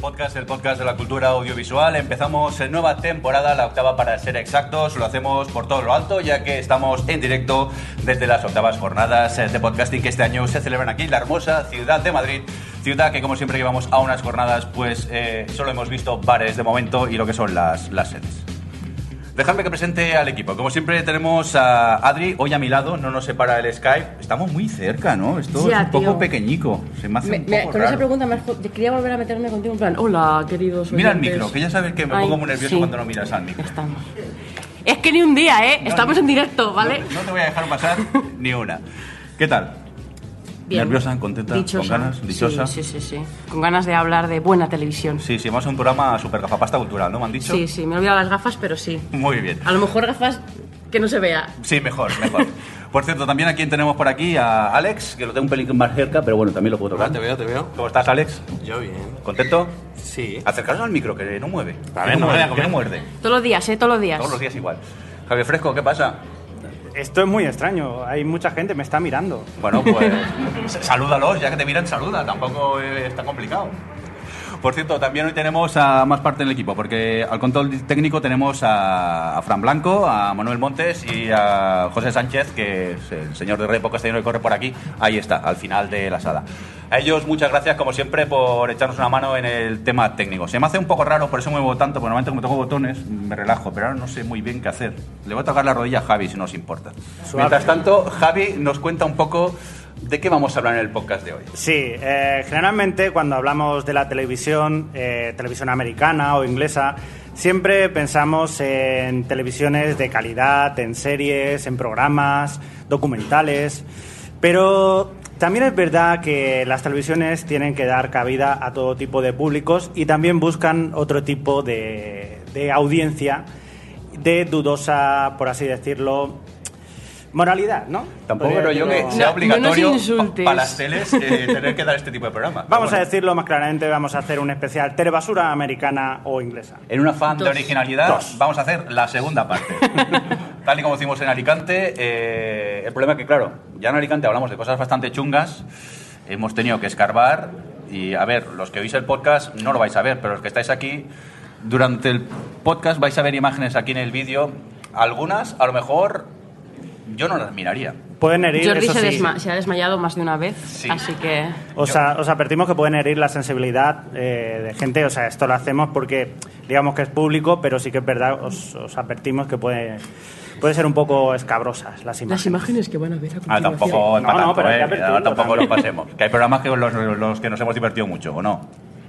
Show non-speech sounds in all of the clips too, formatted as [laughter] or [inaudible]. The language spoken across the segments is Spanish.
Podcast, el podcast de la cultura audiovisual. Empezamos en nueva temporada, la octava para ser exactos. Lo hacemos por todo lo alto, ya que estamos en directo desde las octavas jornadas de podcasting que este año se celebran aquí en la hermosa ciudad de Madrid. Ciudad que, como siempre, llevamos a unas jornadas, pues eh, solo hemos visto bares de momento y lo que son las, las sedes. Dejadme que presente al equipo. Como siempre tenemos a Adri hoy a mi lado, no nos separa el Skype. Estamos muy cerca, ¿no? Esto Ya, es un poco pequeñico. Se me hace Me- un me- poco con raro. esa pregunta me quería volver a meterme contigo en plan, hola, queridos Mira el oyentes". micro, que ya sabes que me Ay, pongo muy nervioso sí. cuando no miras al micro. Estamos. Es que ni un día, ¿eh? No, Estamos en directo, ¿vale? No, no te voy a dejar pasar ni una. ¿Qué tal? Bien. ¿Nerviosa, contenta, Dichosa. con ganas, dichosa? Sí, sí, sí, sí. Con ganas de hablar de buena televisión. Sí, sí, vamos a un programa super gafapasta cultural, ¿no? ¿Me han dicho? Sí, sí, me he olvidado las gafas, pero sí. Muy bien. A lo mejor gafas que no se vea. Sí, mejor, mejor. [laughs] Por cierto, también aquí tenemos por aquí a Alex, que lo tengo un pelín más cerca, pero bueno, también lo puedo tocar. Te veo, te veo. ¿Cómo estás, Alex? Yo bien. ¿Contento? Sí. Acercaros al micro, que no mueve. A ver, no que comer. no muerde. Todos los días, ¿eh? Todos los días. Todos los días igual. Javier Fresco, ¿qué pasa? Esto es muy extraño. Hay mucha gente me está mirando. Bueno, pues [laughs] salúdalos, ya que te miran, saluda, tampoco es tan complicado. Por cierto, también hoy tenemos a más parte del equipo, porque al control técnico tenemos a, a Fran Blanco, a Manuel Montes y a José Sánchez, que es el señor de Repo Castellano que corre por aquí. Ahí está, al final de la sala. A ellos muchas gracias, como siempre, por echarnos una mano en el tema técnico. Se me hace un poco raro, por eso me muevo tanto, porque normalmente como tengo botones me relajo, pero ahora no sé muy bien qué hacer. Le voy a tocar la rodilla a Javi, si no os importa. Mientras tanto, Javi nos cuenta un poco de qué vamos a hablar en el podcast de hoy. Sí, eh, generalmente cuando hablamos de la televisión, eh, televisión americana o inglesa, siempre pensamos en televisiones de calidad, en series, en programas, documentales, pero también es verdad que las televisiones tienen que dar cabida a todo tipo de públicos y también buscan otro tipo de, de audiencia de dudosa, por así decirlo, moralidad, ¿no? Tampoco creo yo que sea obligatorio para las teles eh, tener que dar este tipo de programa. Vamos a decirlo más claramente, vamos a hacer un especial telebasura americana o inglesa. En un afán de originalidad, Dos. vamos a hacer la segunda parte. [laughs] Tal y como hicimos en Alicante, eh, el problema es que, claro, ya en Alicante hablamos de cosas bastante chungas, hemos tenido que escarbar y, a ver, los que oís el podcast no lo vais a ver, pero los que estáis aquí, durante el podcast vais a ver imágenes aquí en el vídeo, algunas a lo mejor yo no las miraría. Pueden herir, Jordi eso se, sí. desma- se ha desmayado más de una vez, Sí. así que... Os, a- os advertimos que pueden herir la sensibilidad eh, de gente, o sea, esto lo hacemos porque digamos que es público, pero sí que es verdad, os, os advertimos que puede, puede ser un poco escabrosas las imágenes. Las imágenes que van a ver a Ah, continuación. tampoco, No, no, pero eh, tampoco lo pasemos. Que hay programas que los, los que nos hemos divertido mucho, ¿o no?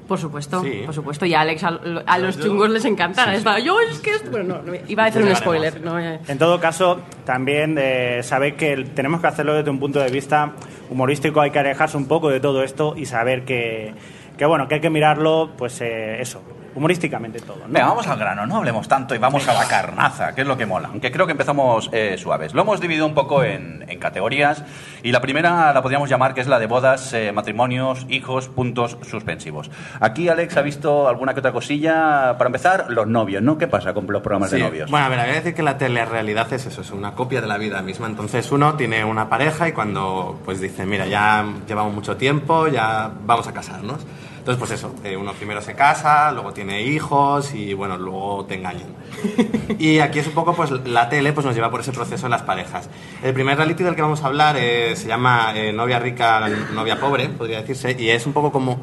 Por supuesto, Sí. por supuesto. Y a Alex, a, a los chungos les encanta. Estaba, Yo es que... esto-". Bueno, no, no, iba a decir un spoiler. No, eh. En todo caso, también eh, sabéis que el- tenemos que hacerlo desde un punto de vista humorístico, hay que alejarse un poco de todo esto y saber que, que bueno, que hay que mirarlo, pues eh, eso, humorísticamente todo. ¿no? Venga, vamos al grano, no hablemos tanto y vamos a la carnaza, que es lo que mola. Aunque creo que empezamos eh, suaves. Lo hemos dividido un poco en, en categorías y la primera la podríamos llamar que es la de bodas, eh, matrimonios, hijos, puntos suspensivos. Aquí Alex ha visto alguna que otra cosilla. Para empezar, los novios, ¿no? ¿Qué pasa con los programas Sí. de novios? Bueno, a ver, había que decir que la telerrealidad es eso, es una copia de la vida misma. Entonces uno tiene una pareja y cuando pues dice, mira, ya llevamos mucho tiempo, ya vamos a casarnos. Entonces, pues eso, eh, uno primero se casa, luego tiene hijos y bueno, luego te engañan. [laughs] Y aquí es un poco, pues la tele pues nos lleva por ese proceso en las parejas. El primer reality del que vamos a hablar eh, se llama eh, Novia rica, novia pobre, podría decirse, y es un poco como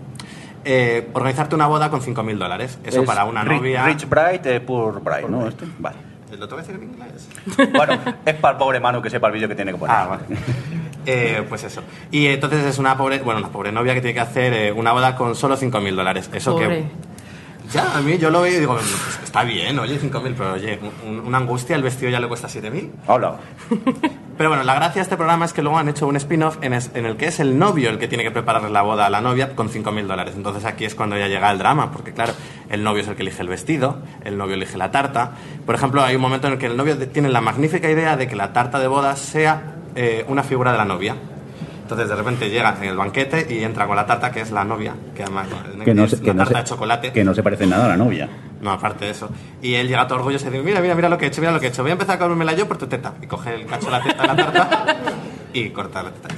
eh, organizarte una boda con 5.000 dólares. Eso Es para una Rich- novia... Rich Bride, eh, Poor Bride, ¿no? Esto, Vale. ¿Lo tengo que decir en inglés? Bueno, es para el pobre Manu que sepa el vídeo que tiene que poner. Ah, vale. Eh, pues eso. Y entonces es una pobre, bueno, una pobre novia que tiene que hacer eh, una boda con solo 5.000 dólares. Eso Pobre. que... Ya, a mí yo lo veo y digo, pues está bien, oye, 5.000, pero oye, un- una angustia, el vestido ya le cuesta 7.000. Hola. [laughs] Pero bueno, la gracia de este programa es que luego han hecho un spin-off en, en el que es el novio el que tiene que prepararle la boda a la novia con 5.000 dólares. Entonces aquí es cuando ya llega el drama, porque claro, el novio es el que elige el vestido, el novio elige la tarta. Por ejemplo, hay un momento en el que el novio tiene la magnífica idea de que la tarta de bodas sea eh, una figura de la novia. Entonces de repente llega en el banquete y entra con la tarta que es la novia, que además Que no, es se, una que, no tarta se, de chocolate. que no se parece nada a la novia. No, aparte de eso. Y él llega todo orgulloso y dice, mira, mira, mira lo que he hecho, mira lo que he hecho. Voy a empezar a comérmela yo por tu teta. Y coge el cacho de la teta de la tarta y corta la teta.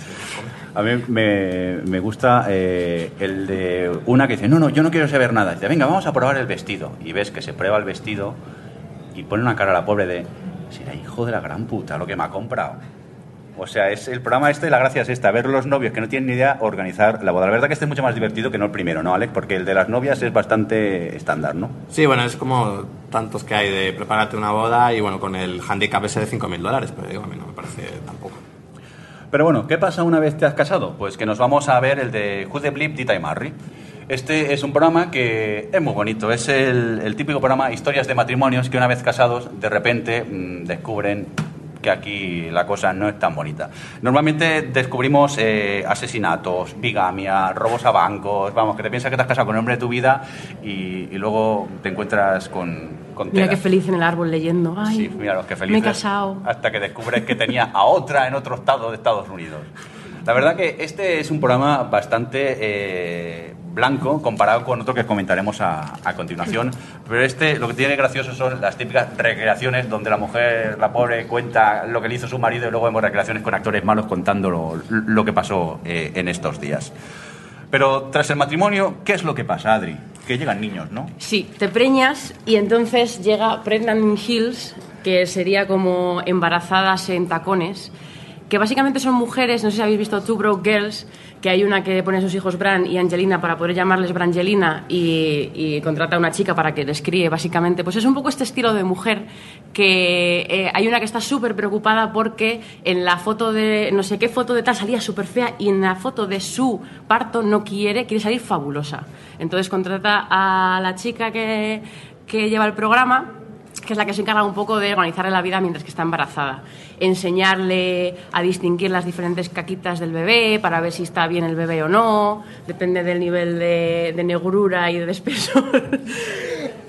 A mí me, me gusta eh, el de una que dice, no, no, yo no quiero saber nada. Dice, venga, vamos a probar el vestido. Y ves que se prueba el vestido y pone una cara a la pobre de, será hijo de la gran puta lo que me ha comprado. O sea, es el programa este, la gracia es esta, ver los novios que no tienen ni idea organizar la boda. La verdad que este es mucho más divertido que no el primero, ¿no, Alex? Porque el de las novias es bastante estándar, ¿no? Sí, bueno, es como tantos que hay de prepararte una boda y bueno, con el handicap ese de 5.000 dólares, pero digo, a mí no me parece tampoco. Pero bueno, ¿qué pasa una vez te has casado? Pues que nos vamos a ver el de Who the Blip Did I Marry. Este es un programa que es muy bonito, es el, el típico programa Historias de matrimonios que una vez casados de repente mm, descubren que aquí la cosa no es tan bonita. Normalmente descubrimos eh, asesinatos, bigamia, robos a bancos, vamos, que te piensas que te has casado con el hombre de tu vida y, y luego te encuentras con, con Mira qué feliz en el árbol leyendo. Ay, Sí, mira los que Me he casado. Hasta que descubres que tenía a otra en otro estado de Estados Unidos. La verdad que este es un programa bastante eh, blanco comparado con otro que comentaremos a, a continuación. Pero este lo que tiene gracioso son las típicas recreaciones donde la mujer, la pobre, cuenta lo que le hizo su marido y luego vemos recreaciones con actores malos contando lo, lo que pasó eh, en estos días. Pero tras el matrimonio, ¿qué es lo que pasa, Adri? Que llegan niños, ¿no? Sí, te preñas y entonces llega Pregnant in Hills, que sería como embarazadas en tacones, que básicamente son mujeres, no sé si habéis visto Two Broke Girls, que hay una que pone a sus hijos Bran y Angelina para poder llamarles Brangelina y, y contrata a una chica para que les críe, básicamente. Pues es un poco este estilo de mujer que eh, hay una que está súper preocupada porque en la foto de, no sé qué foto de tal salía súper fea y en la foto de su parto no quiere, quiere salir fabulosa. Entonces contrata a la chica que, que lleva el programa que es la que se encarga un poco de organizarle la vida mientras que está embarazada. Enseñarle a distinguir las diferentes caquitas del bebé para ver si está bien el bebé o no, depende del nivel de, negrura y de espesor. [laughs]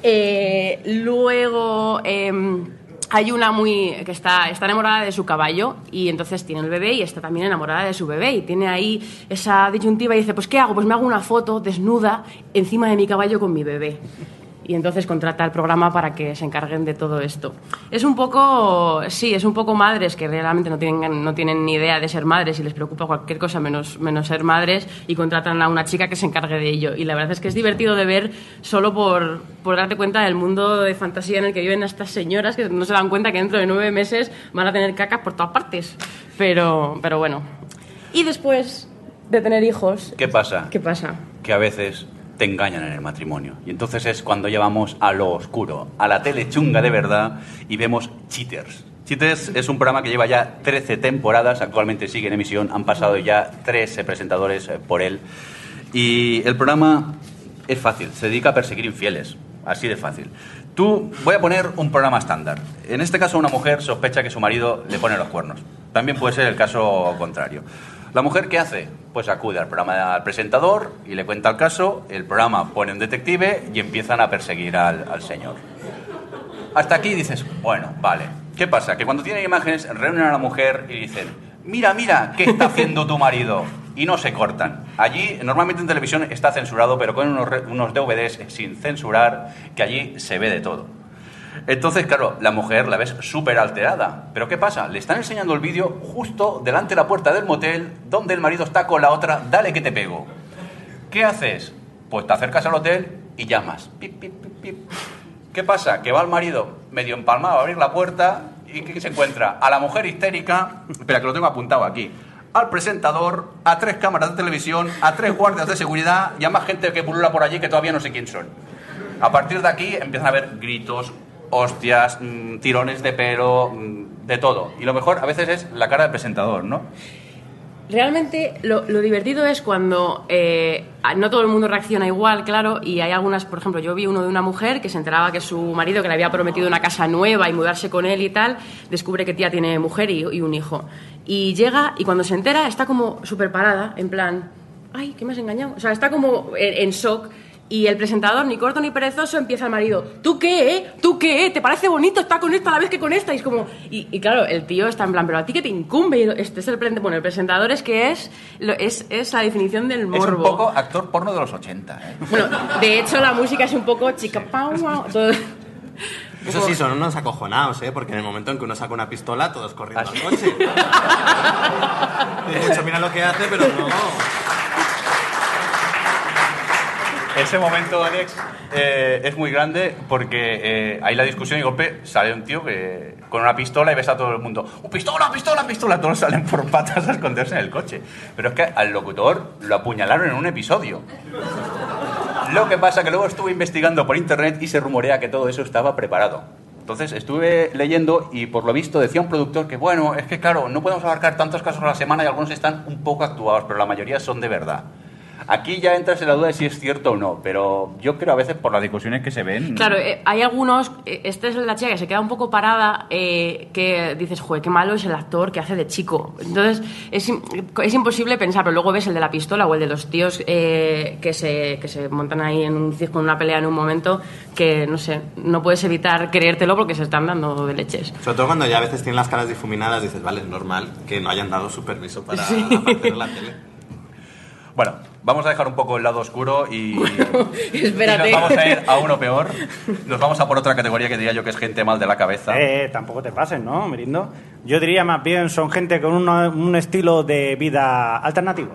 Eh, luego em, hay una muy que está, está enamorada de su caballo y entonces tiene el bebé y está también enamorada de su bebé y tiene ahí esa disyuntiva y dice, pues ¿qué hago? Pues me hago una foto desnuda encima de mi caballo con mi bebé y entonces contrata el programa para que se encarguen de todo esto. Es un poco, sí, es un poco madres que realmente no tienen, no tienen ni idea de ser madres y les preocupa cualquier cosa menos, menos ser madres y contratan a una chica que se encargue de ello. Y la verdad es que es divertido de ver solo por, por darte cuenta del mundo de fantasía en el que viven estas señoras que no se dan cuenta que dentro de nueve meses van a tener cacas por todas partes. Pero, pero bueno. Y después de tener hijos, ¿Qué pasa? ¿qué pasa? que a veces te engañan en el matrimonio. Y entonces es cuando llevamos a lo oscuro, a la tele chunga de verdad y vemos Cheaters. Cheaters es un programa que lleva ya 13 temporadas, actualmente sigue en emisión, han pasado ya 13 presentadores eh, por él. Y el programa es fácil, se dedica a perseguir infieles, así de fácil. Tú, voy a poner un programa estándar. En este caso, una mujer sospecha que su marido le pone los cuernos. También puede ser el caso contrario. ¿La mujer qué hace? Pues acude al programa al presentador y le cuenta el caso, el programa pone un detective y empiezan a perseguir al, señor. Hasta aquí dices, bueno, vale. ¿Qué pasa? Que cuando tienen imágenes reúnen a la mujer y dicen, mira, mira, ¿qué está haciendo tu marido? Y no se cortan. Allí, normalmente en televisión está censurado, pero con unos, unos DVDs sin censurar, que allí se ve de todo. Entonces, claro, la mujer la ves súper alterada. Pero ¿qué pasa? Le están enseñando el vídeo justo delante de la puerta del motel, donde el marido está con la otra, dale que te pego. ¿Qué haces? Pues te acercas al hotel y llamas. Pip, pip, pip. ¿Qué pasa? Que va el marido medio empalmado a abrir la puerta y ¿qué se encuentra? A la mujer histérica, espera que lo tengo apuntado aquí, al presentador, a tres cámaras de televisión, a tres guardias de seguridad y a más gente que pulula por allí que todavía no sé quién son. A partir de aquí empiezan a haber gritos, hostias, mm, tirones de pelo, mm, de todo. Y lo mejor a veces es la cara del presentador, ¿no? realmente lo, lo divertido es cuando eh, no todo el mundo reacciona igual, claro, y hay algunas, por ejemplo, yo vi uno de una mujer que se enteraba que su marido, que le había prometido una casa nueva y mudarse con él y tal, descubre que tía tiene mujer y, un hijo. Y llega y cuando se entera está como súper parada, en plan, ay, que me has engañado. O sea, está como en shock. Y el presentador, ni corto ni perezoso, empieza al marido. ¿Tú qué, eh? ¿Tú qué? ¿Te parece bonito estar con esta a la vez que con esta? Y es como... Y, y claro, el tío está en plan, pero a ti que te incumbe. Y Este es el... Bueno, el presentador es que es, lo- es, es la definición del Es un morbo. poco actor porno de los 80. ¿eh? Bueno, de hecho la música es un poco chica pau, [laughs] todo- Eso sí, son unos acojonados, ¿eh? Porque en el momento en que uno saca una pistola, todos corriendo al coche. [laughs] Dice mucho, mira lo que hace, pero no. [laughs] Ese momento, Alex, eh, es muy grande porque eh, hay la discusión y golpe sale un tío que, con una pistola y ves a todo el mundo, ¡Oh, pistola, pistola, pistola! Todos salen por patas a esconderse en el coche. Pero es que al locutor lo apuñalaron en un episodio. Lo que pasa que luego estuve investigando por internet y se rumorea que todo eso estaba preparado. Entonces estuve leyendo y por lo visto decía un productor que, bueno, es que claro, no podemos abarcar tantos casos a la semana y algunos están un poco actuados, pero la mayoría son de verdad. Aquí ya entras en la duda de si es cierto o no, pero yo creo a veces por las discusiones que se ven... Claro, eh, hay algunos, eh, esta es la chica que se queda un poco parada, eh, que dices, joder, qué malo es el actor que hace de chico. Entonces, es, im- es imposible pensar, pero luego ves el de la pistola o el de los tíos eh, que, se, que se montan ahí en un circo, en una pelea en un momento, que no sé, no puedes evitar creértelo porque se están dando de leches. Sobre todo cuando ya a veces tienen las caras difuminadas, dices, vale, es normal que no hayan dado su permiso para aparecer en la tele. Bueno, vamos a dejar un poco el lado oscuro y, [laughs] Espérate. y nos vamos a ir a uno peor. Nos vamos a por otra categoría que diría yo que es gente mal de la cabeza. Eh, tampoco te pases, ¿no, Mirindo? Yo diría más bien son gente con una- un estilo de vida alternativo.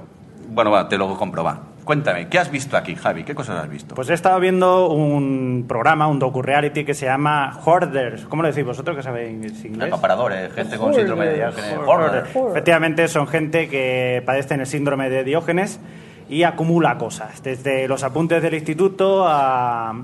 Bueno, va, te lo compro, va. Cuéntame, ¿qué has visto aquí, Javi? ¿Qué cosas has visto? Pues he estado viendo un programa, un docu-reality que se llama Hoarders. ¿Cómo lo decís vosotros que sabéis inglés? Acaparadores, gente con síndrome de Diógenes. Efectivamente, son gente que padecen el síndrome de Diógenes y acumula cosas, desde los apuntes del instituto a,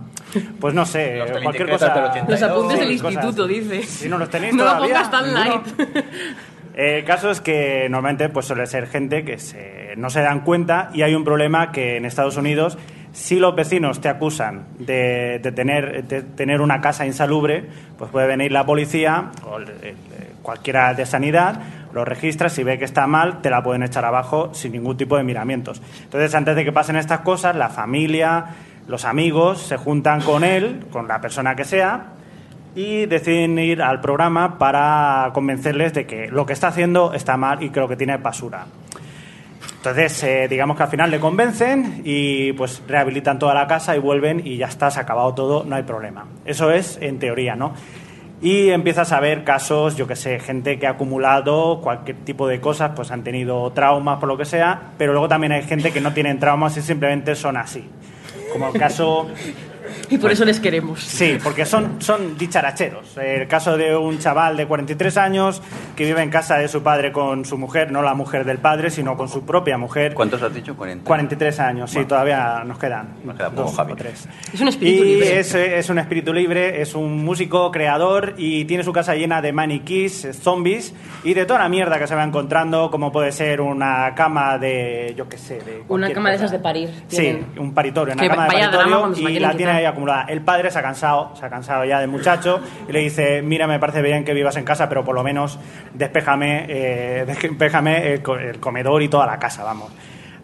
pues no sé, Los cualquier cosa. del 82. Los apuntes del cosas instituto, así. dice. Si no los tenéis [laughs] No lo todavía, pongas tan ninguno. light. [laughs] El caso es que normalmente pues suele ser gente que se- no se dan cuenta y hay un problema que en Estados Unidos si los vecinos te acusan de, de tener, de tener una casa insalubre, pues puede venir la policía o el- el- cualquiera de sanidad, lo registras, si ve que está mal, te la pueden echar abajo sin ningún tipo de miramientos. Entonces, antes de que pasen estas cosas, la familia, los amigos se juntan con él, con la persona que sea, y deciden ir al programa para convencerles de que lo que está haciendo está mal y que lo que tiene es basura. Entonces, eh, digamos que al final le convencen y pues rehabilitan toda la casa y vuelven y ya está, se ha acabado todo, no hay problema. Eso es en teoría, ¿no? Y empiezas a ver casos, yo que sé, gente que ha acumulado cualquier tipo de cosas, pues han tenido traumas por lo que sea, pero luego también hay gente que no tienen traumas y simplemente son así. Como el caso Y por eso les queremos. Sí, porque son, son dicharacheros. El caso de un chaval de 43 años que vive en casa de su padre con su mujer, no la mujer del padre, sino con su propia mujer. ¿Cuántos has dicho? 40. 43 años, sí, Bueno. todavía nos quedan. Nos queda poco, dos Javi. o tres. Es un espíritu y libre. Es, es un espíritu libre, es un músico creador y tiene su casa llena de maniquís, zombies y de toda la mierda que se va encontrando, como puede ser una cama de, yo qué sé, de Una cama de cosa. esas de parir. Sí, tienen. un paritorio, una Que cama de paritorio y la tiene. Ahí acumulada. El padre se ha cansado, se ha cansado ya del muchacho y le dice, mira, me parece bien que vivas en casa, pero por lo menos despéjame, eh, [laughs] el, el comedor y toda la casa, vamos.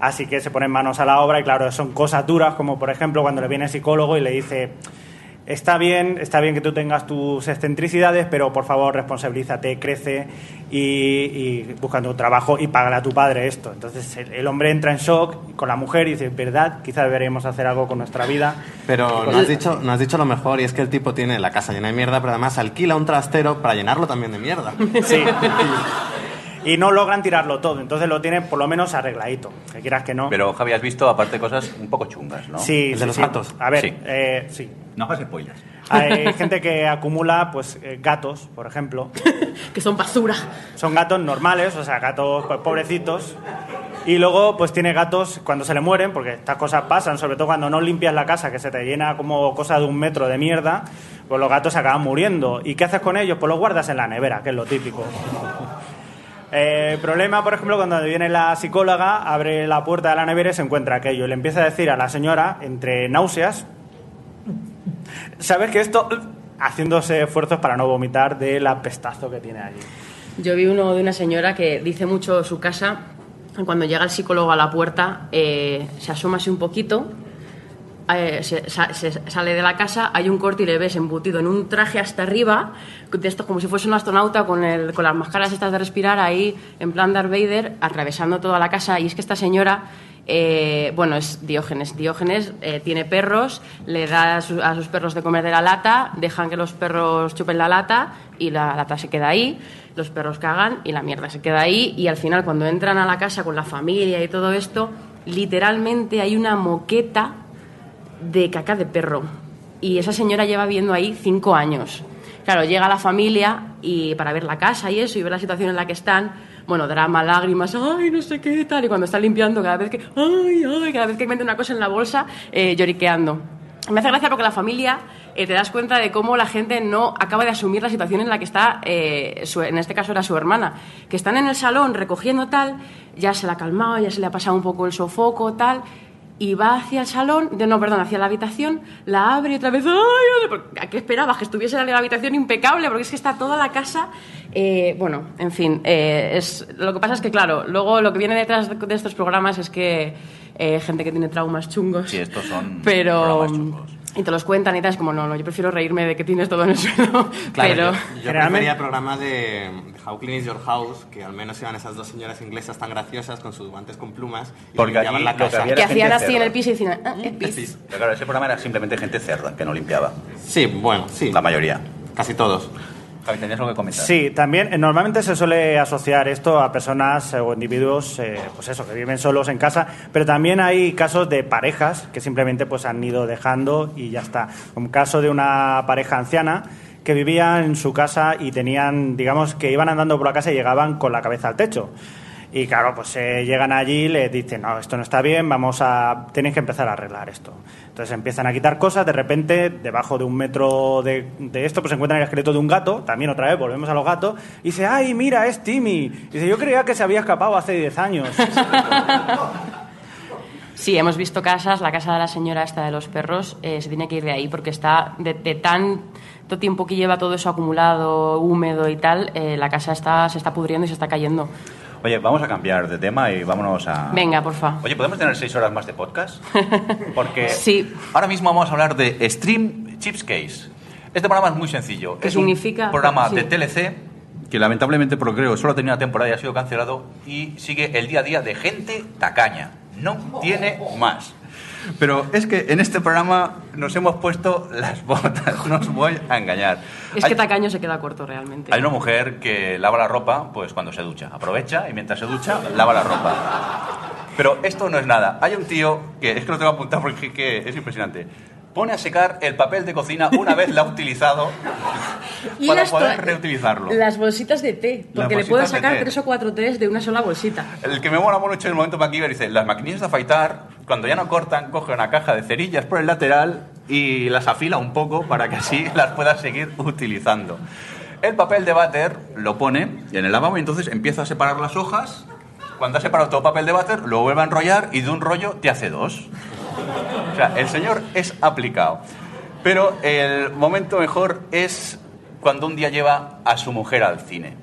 Así que se ponen manos a la obra y claro, son cosas duras como por ejemplo cuando le viene el psicólogo y le dice, está bien, está bien que tú tengas tus excentricidades, pero por favor responsabilízate, crece y, y buscando un trabajo y págale a tu padre esto. Entonces el, el hombre entra en shock con la mujer y dice, verdad, quizá deberíamos hacer algo con nuestra vida. Pero no has, dicho, no has dicho lo mejor y es que el tipo tiene la casa llena de mierda, pero además alquila un trastero para llenarlo también de mierda. Sí. [laughs] Y no logran tirarlo todo, entonces lo tienen por lo menos arregladito, que quieras que no. Pero, Javi, has visto, aparte, cosas un poco chungas, ¿no? Sí, ¿El de sí, los sí. gatos? A ver, Sí. eh, sí. No hagas spoilers. Hay [laughs] gente que acumula pues eh, gatos, por ejemplo. [laughs] Que son basura. Son gatos normales, o sea, gatos pues, pobrecitos. Y luego pues tiene gatos cuando se le mueren, porque estas cosas pasan, sobre todo cuando no limpias la casa, que se te llena como cosa de un metro de mierda, pues los gatos se acaban muriendo. ¿Y qué haces con ellos? Pues los guardas en la nevera, que es lo típico. Eh, problema, por ejemplo, cuando viene la psicóloga, abre la puerta de la nevera y se encuentra aquello. Le empieza a decir a la señora, entre náuseas, ¿sabes que esto... haciéndose esfuerzos para no vomitar del apestazo que tiene allí. Yo vi uno de una señora que dice mucho su casa. Cuando llega el psicólogo a la puerta, eh, se asoma así un poquito, eh, se, se sale de la casa, hay un corte y le ves embutido en un traje hasta arriba, de esto como si fuese un astronauta con, el, con las máscaras estas de respirar ahí, en plan Darth Vader, atravesando toda la casa. Y es que esta señora, eh, bueno, es Diógenes. Diógenes eh, tiene perros, le da a, su- a sus perros de comer de la lata, dejan que los perros chupen la lata y la lata se queda ahí, los perros cagan y la mierda se queda ahí. Y al final, cuando entran a la casa con la familia y todo esto, literalmente hay una moqueta de caca de perro. Y esa señora lleva viviendo ahí cinco años. Claro, llega la familia y para ver la casa y eso y ver la situación en la que están, bueno, drama, lágrimas, ay, no sé qué tal. Y cuando está limpiando, cada vez que, ay, ay, cada vez que mete una cosa en la bolsa, eh, lloriqueando. Me hace gracia porque la familia eh, te das cuenta de cómo la gente no acaba de asumir la situación en la que está, eh, en este caso era su hermana, que están en el salón recogiendo tal, ya se la ha calmado, ya se le ha pasado un poco el sofoco, tal, y va hacia el salón, de, no, perdón, hacia la habitación, la abre y otra vez, ¡ay! ¿A qué esperabas? Que estuviese en la habitación impecable, porque es que está toda la casa. eh, bueno, en fin, eh, es, lo que pasa es que, claro, luego lo que viene detrás de, de estos programas es que eh, gente que tiene traumas chungos. Sí, estos son Pero. programas chungos. Y te los cuentan y tal, es como, no, no, yo prefiero reírme de que tienes todo en el suelo. [laughs] pero. yo, yo prefería el programa de, de How Clean is Your House, que al menos iban esas dos señoras inglesas tan graciosas con sus guantes con plumas y Porque limpiaban allí la que casa. que era hacían así en cerda. el piso y decían, ah, es pis. Pero claro, ese programa era simplemente gente cerda, que no limpiaba. Sí, bueno, sí. La mayoría. Casi todos. Sí, también eh, normalmente se suele asociar esto a personas eh, o individuos, eh, pues eso, que viven solos en casa, pero también hay casos de parejas que simplemente pues han ido dejando y ya está. Un caso de una pareja anciana que vivía en su casa y tenían, digamos, que iban andando por la casa y llegaban con la cabeza al techo. Y claro, pues eh, llegan allí y les dicen, no, esto no está bien, vamos a, tenéis que empezar a arreglar esto. Entonces empiezan a quitar cosas, de repente, debajo de un metro de, de esto, pues encuentran el esqueleto de un gato, también otra vez, volvemos a los gatos, y dice, ay, mira, es Timmy. Y dice, yo creía que se había escapado hace 10 años. [laughs] Sí, hemos visto casas, la casa de la señora esta de los perros eh, se tiene que ir de ahí porque está de, de tanto tiempo que lleva todo eso acumulado, húmedo y tal, eh, la casa está, se está pudriendo y se está cayendo. Oye, vamos a cambiar de tema y vámonos a... Venga, porfa. Oye, ¿podemos tener seis horas más de podcast? [laughs] Porque Sí. ahora mismo vamos a hablar de Stream Chips Case. Este programa es muy sencillo. ¿Qué es significa? un programa Sí. de TLC que lamentablemente, por creo, solo tenía una temporada y ha sido cancelado y sigue el día a día de gente tacaña. No tiene más. Pero es que en este programa nos hemos puesto las botas, [laughs] no os voy a engañar. Es Hay- que tacaño se queda corto realmente. hay una mujer que lava la ropa pues cuando se ducha. Aprovecha y mientras se ducha lava la ropa. Pero esto no es nada. Hay un tío que es que lo tengo apuntado porque es que es impresionante. Pone a secar el papel de cocina una vez la ha utilizado [laughs] para las poder reutilizarlo. Las bolsitas de té, porque le de sacar tres o cuatro tés de una sola bolsita. El que me mola mucho en el momento MacGyver dice, las maquinillas de afeitar, cuando ya no cortan, coge una caja de cerillas por el lateral y las afila un poco para que así las puedas seguir utilizando. El papel de váter lo pone en el lavabo y entonces empieza a separar las hojas. Cuando ha separado todo papel de váter, lo vuelve a enrollar y de un rollo te hace dos. O sea, el señor es aplicado. Pero el momento mejor es cuando un día lleva a su mujer al cine.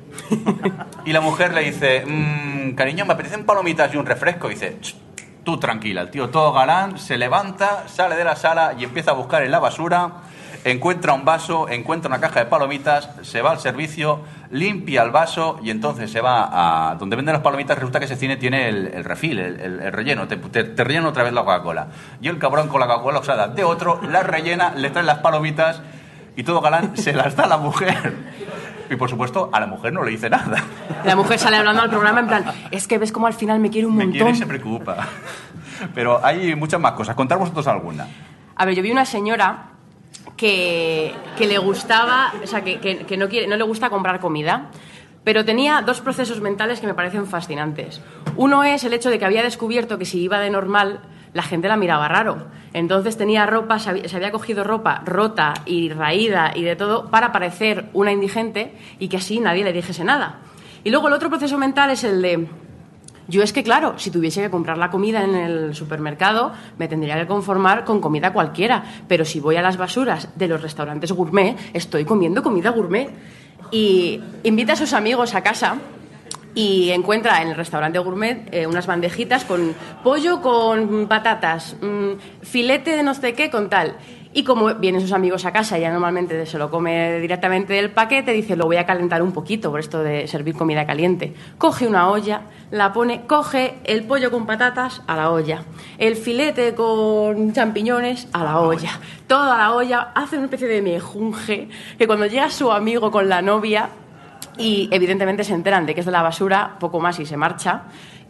Y la mujer le dice, "Mm, cariño, me apetecen palomitas y un refresco. Y dice, "Ch, tú tranquila, el tío todo galán, se levanta, sale de la sala y empieza a buscar en la basura, encuentra un vaso, encuentra una caja de palomitas, se va al servicio, limpia el vaso y entonces se va a donde venden las palomitas. Resulta que ese cine tiene el, refil, el, el- el relleno, te, te, otra vez la Coca-Cola. Y el cabrón con la Coca-Cola usada de otro, la rellena, le trae las palomitas y todo galán se las da a la mujer. Y por supuesto, a la mujer no le dice nada. La mujer sale hablando al programa en plan, es que ves como al final me quiere un Me quiere y montón. se preocupa. Pero hay muchas más cosas. Contar vosotros alguna. A ver, yo vi una señora que, que le gustaba, o sea, que, que- que no, quiere, no le gusta comprar comida, pero tenía dos procesos mentales que me parecen fascinantes. Uno es el hecho de que había descubierto que si iba de normal, la gente la miraba raro. Entonces tenía ropa, se había, cogido ropa rota y raída y de todo para parecer una indigente y que así nadie le dijese nada. Y luego el otro proceso mental es el de, yo es que claro, si tuviese que comprar la comida en el supermercado, me tendría que conformar con comida cualquiera, pero si voy a las basuras de los restaurantes gourmet, estoy comiendo comida gourmet. Y invita a sus amigos a casa y encuentra en el restaurante gourmet eh, unas bandejitas con pollo con patatas, mm, filete de no sé qué con tal. Y como vienen sus amigos a casa, ya normalmente se lo come directamente del paquete, dice, lo voy a calentar un poquito por esto de servir comida caliente. Coge una olla, la pone, coge el pollo con patatas a la olla, el filete con champiñones a la olla, toda la olla, hace una especie de mejunje que cuando llega su amigo con la novia y evidentemente se enteran de que es de la basura, poco más y se marcha.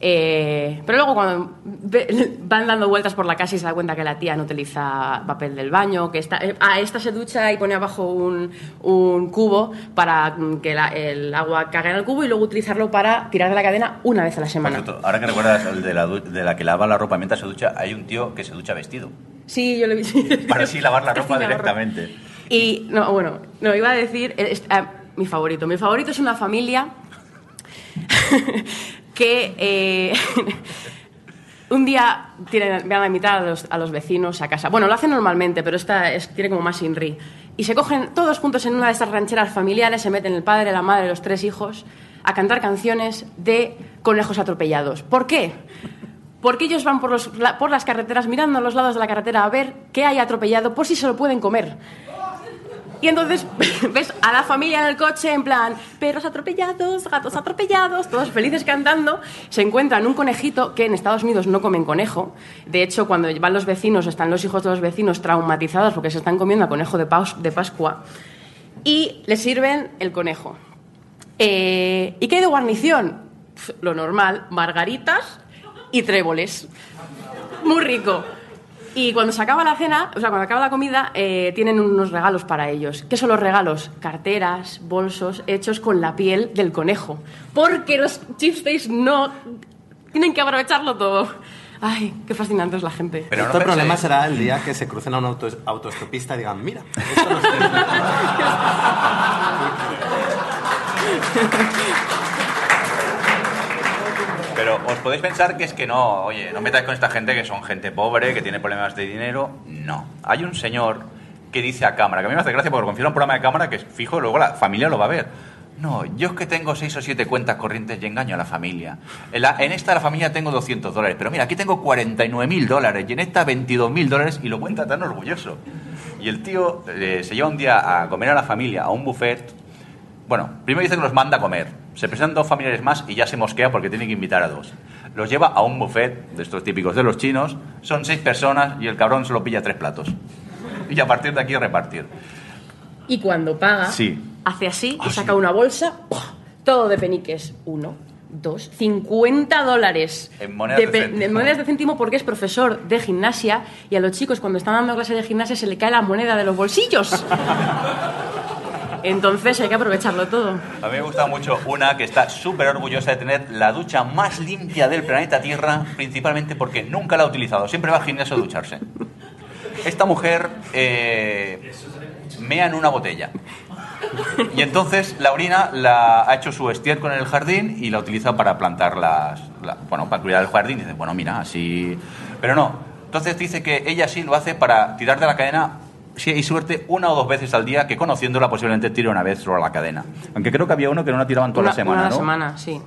Eh, pero luego cuando ve- [laughs] van dando vueltas por la casa y se da cuenta que la tía no utiliza papel del baño, que está, eh, ah, esta se ducha y pone abajo un, un cubo para que la- el agua caiga en el cubo y luego utilizarlo para tirar de la cadena una vez a la semana. cierto, ahora que recuerdas el de la, de la que lava la ropa mientras se ducha, hay un tío que se ducha vestido. Sí, yo lo vi. [laughs] Para así [laughs] lavar la ropa directamente. Y, no, bueno, no, iba a decir, es- ah, mi favorito. Mi favorito es una familia [laughs] que eh, [laughs] un día tienen, van a invitar a los, a los vecinos a casa. Bueno, lo hacen normalmente, pero esta es- tiene como más inri. Y se cogen todos juntos en una de estas rancheras familiares, se meten el padre, la madre, los tres hijos, a cantar canciones de conejos atropellados. ¿Por qué? Porque ellos van por, los- por las carreteras mirando a los lados de la carretera a ver qué hay atropellado por si se lo pueden comer. Y entonces [laughs] ves a la familia en el coche en plan, perros atropellados, gatos atropellados, todos felices cantando. Se encuentran un conejito que en Estados Unidos no comen conejo. De hecho, cuando van los vecinos, están los hijos de los vecinos traumatizados porque se están comiendo a conejo de, de Pascua. Y les sirven el conejo. Eh, ¿Y qué hay de guarnición? Lo normal, margaritas y tréboles. Muy rico. Y cuando se acaba la cena, o sea, cuando acaba la comida, eh, tienen unos regalos para ellos. ¿Qué son los regalos? Carteras, bolsos hechos con la piel del conejo. Porque los chipsteaks no tienen que aprovecharlo todo. Ay, qué fascinante es la gente. Pero no Esto el problema será el día que se crucen a una auto- autoestopista y digan, mira, esto no es- [laughs] [laughs] Pero os podéis pensar que es que no, oye, no metáis con esta gente que son gente pobre, que tiene problemas de dinero. No. Hay un señor que dice a cámara, que a mí me hace gracia porque confiere un programa de cámara que fijo luego la familia lo va a ver. No, yo es que tengo seis o siete cuentas corrientes y engaño a la familia. En, la- en esta la familia tengo 200 dólares, pero mira, aquí tengo 49 mil dólares y en esta 22 mil dólares y lo cuenta tan orgulloso. Y el tío eh, se lleva un día a comer a la familia, a un buffet, bueno, primero dice que los manda a comer. Se presentan dos familiares más y ya se mosquea porque tiene que invitar a dos. Los lleva a un buffet de estos típicos de los chinos. Son seis personas y el cabrón solo pilla tres platos. Y a partir de aquí repartir. Y cuando paga, Sí. hace así y saca una bolsa, todo de peniques. Uno, dos, 50 dólares. En monedas de pe- céntimo. en monedas de céntimo porque es profesor de gimnasia y a los chicos cuando están dando clases de gimnasia se le cae la moneda de los bolsillos. [laughs] Entonces hay que aprovecharlo todo. A mí me gusta mucho una que está súper orgullosa de tener la ducha más limpia del planeta Tierra, principalmente porque nunca la ha utilizado. Siempre va al gimnasio a ducharse. Esta mujer eh, mea en una botella. Y entonces la orina la ha hecho su estiércol en el jardín y la utiliza para plantar las. la- bueno, para cuidar el jardín. dice, bueno, mira, así. Pero no. Entonces dice que ella sí lo hace para tirar de la cadena. Si hay suerte, una o dos veces al día, que conociéndola posiblemente tire una vez sobre la cadena. Aunque creo que había uno que no la tiraban toda una, la semana, una ¿no? semana, sí.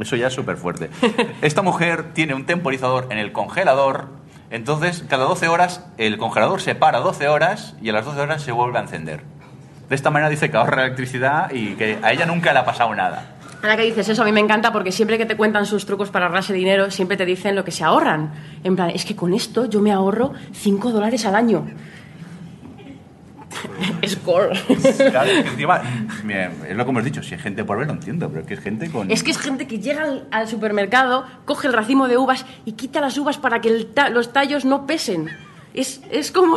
Eso ya es súper fuerte. [laughs] Esta mujer tiene un temporizador en el congelador. Entonces, cada 12 horas, el congelador se para 12 horas y a las 12 horas se vuelve a encender. De esta manera dice que ahorra electricidad y que a ella nunca le ha pasado nada. Ahora que dices eso, a mí me encanta porque siempre que te cuentan sus trucos para ahorrarse dinero, siempre te dicen lo que se ahorran. En plan, es que con esto yo me ahorro 5 dólares al año. [laughs] Score. Claro, es que encima, mira, es lo que hemos dicho, si hay gente por ver lo entiendo, pero es que es gente con... Es que es gente que llega al, al supermercado, coge el racimo de uvas y quita las uvas para que el ta- los tallos no pesen. Es, es como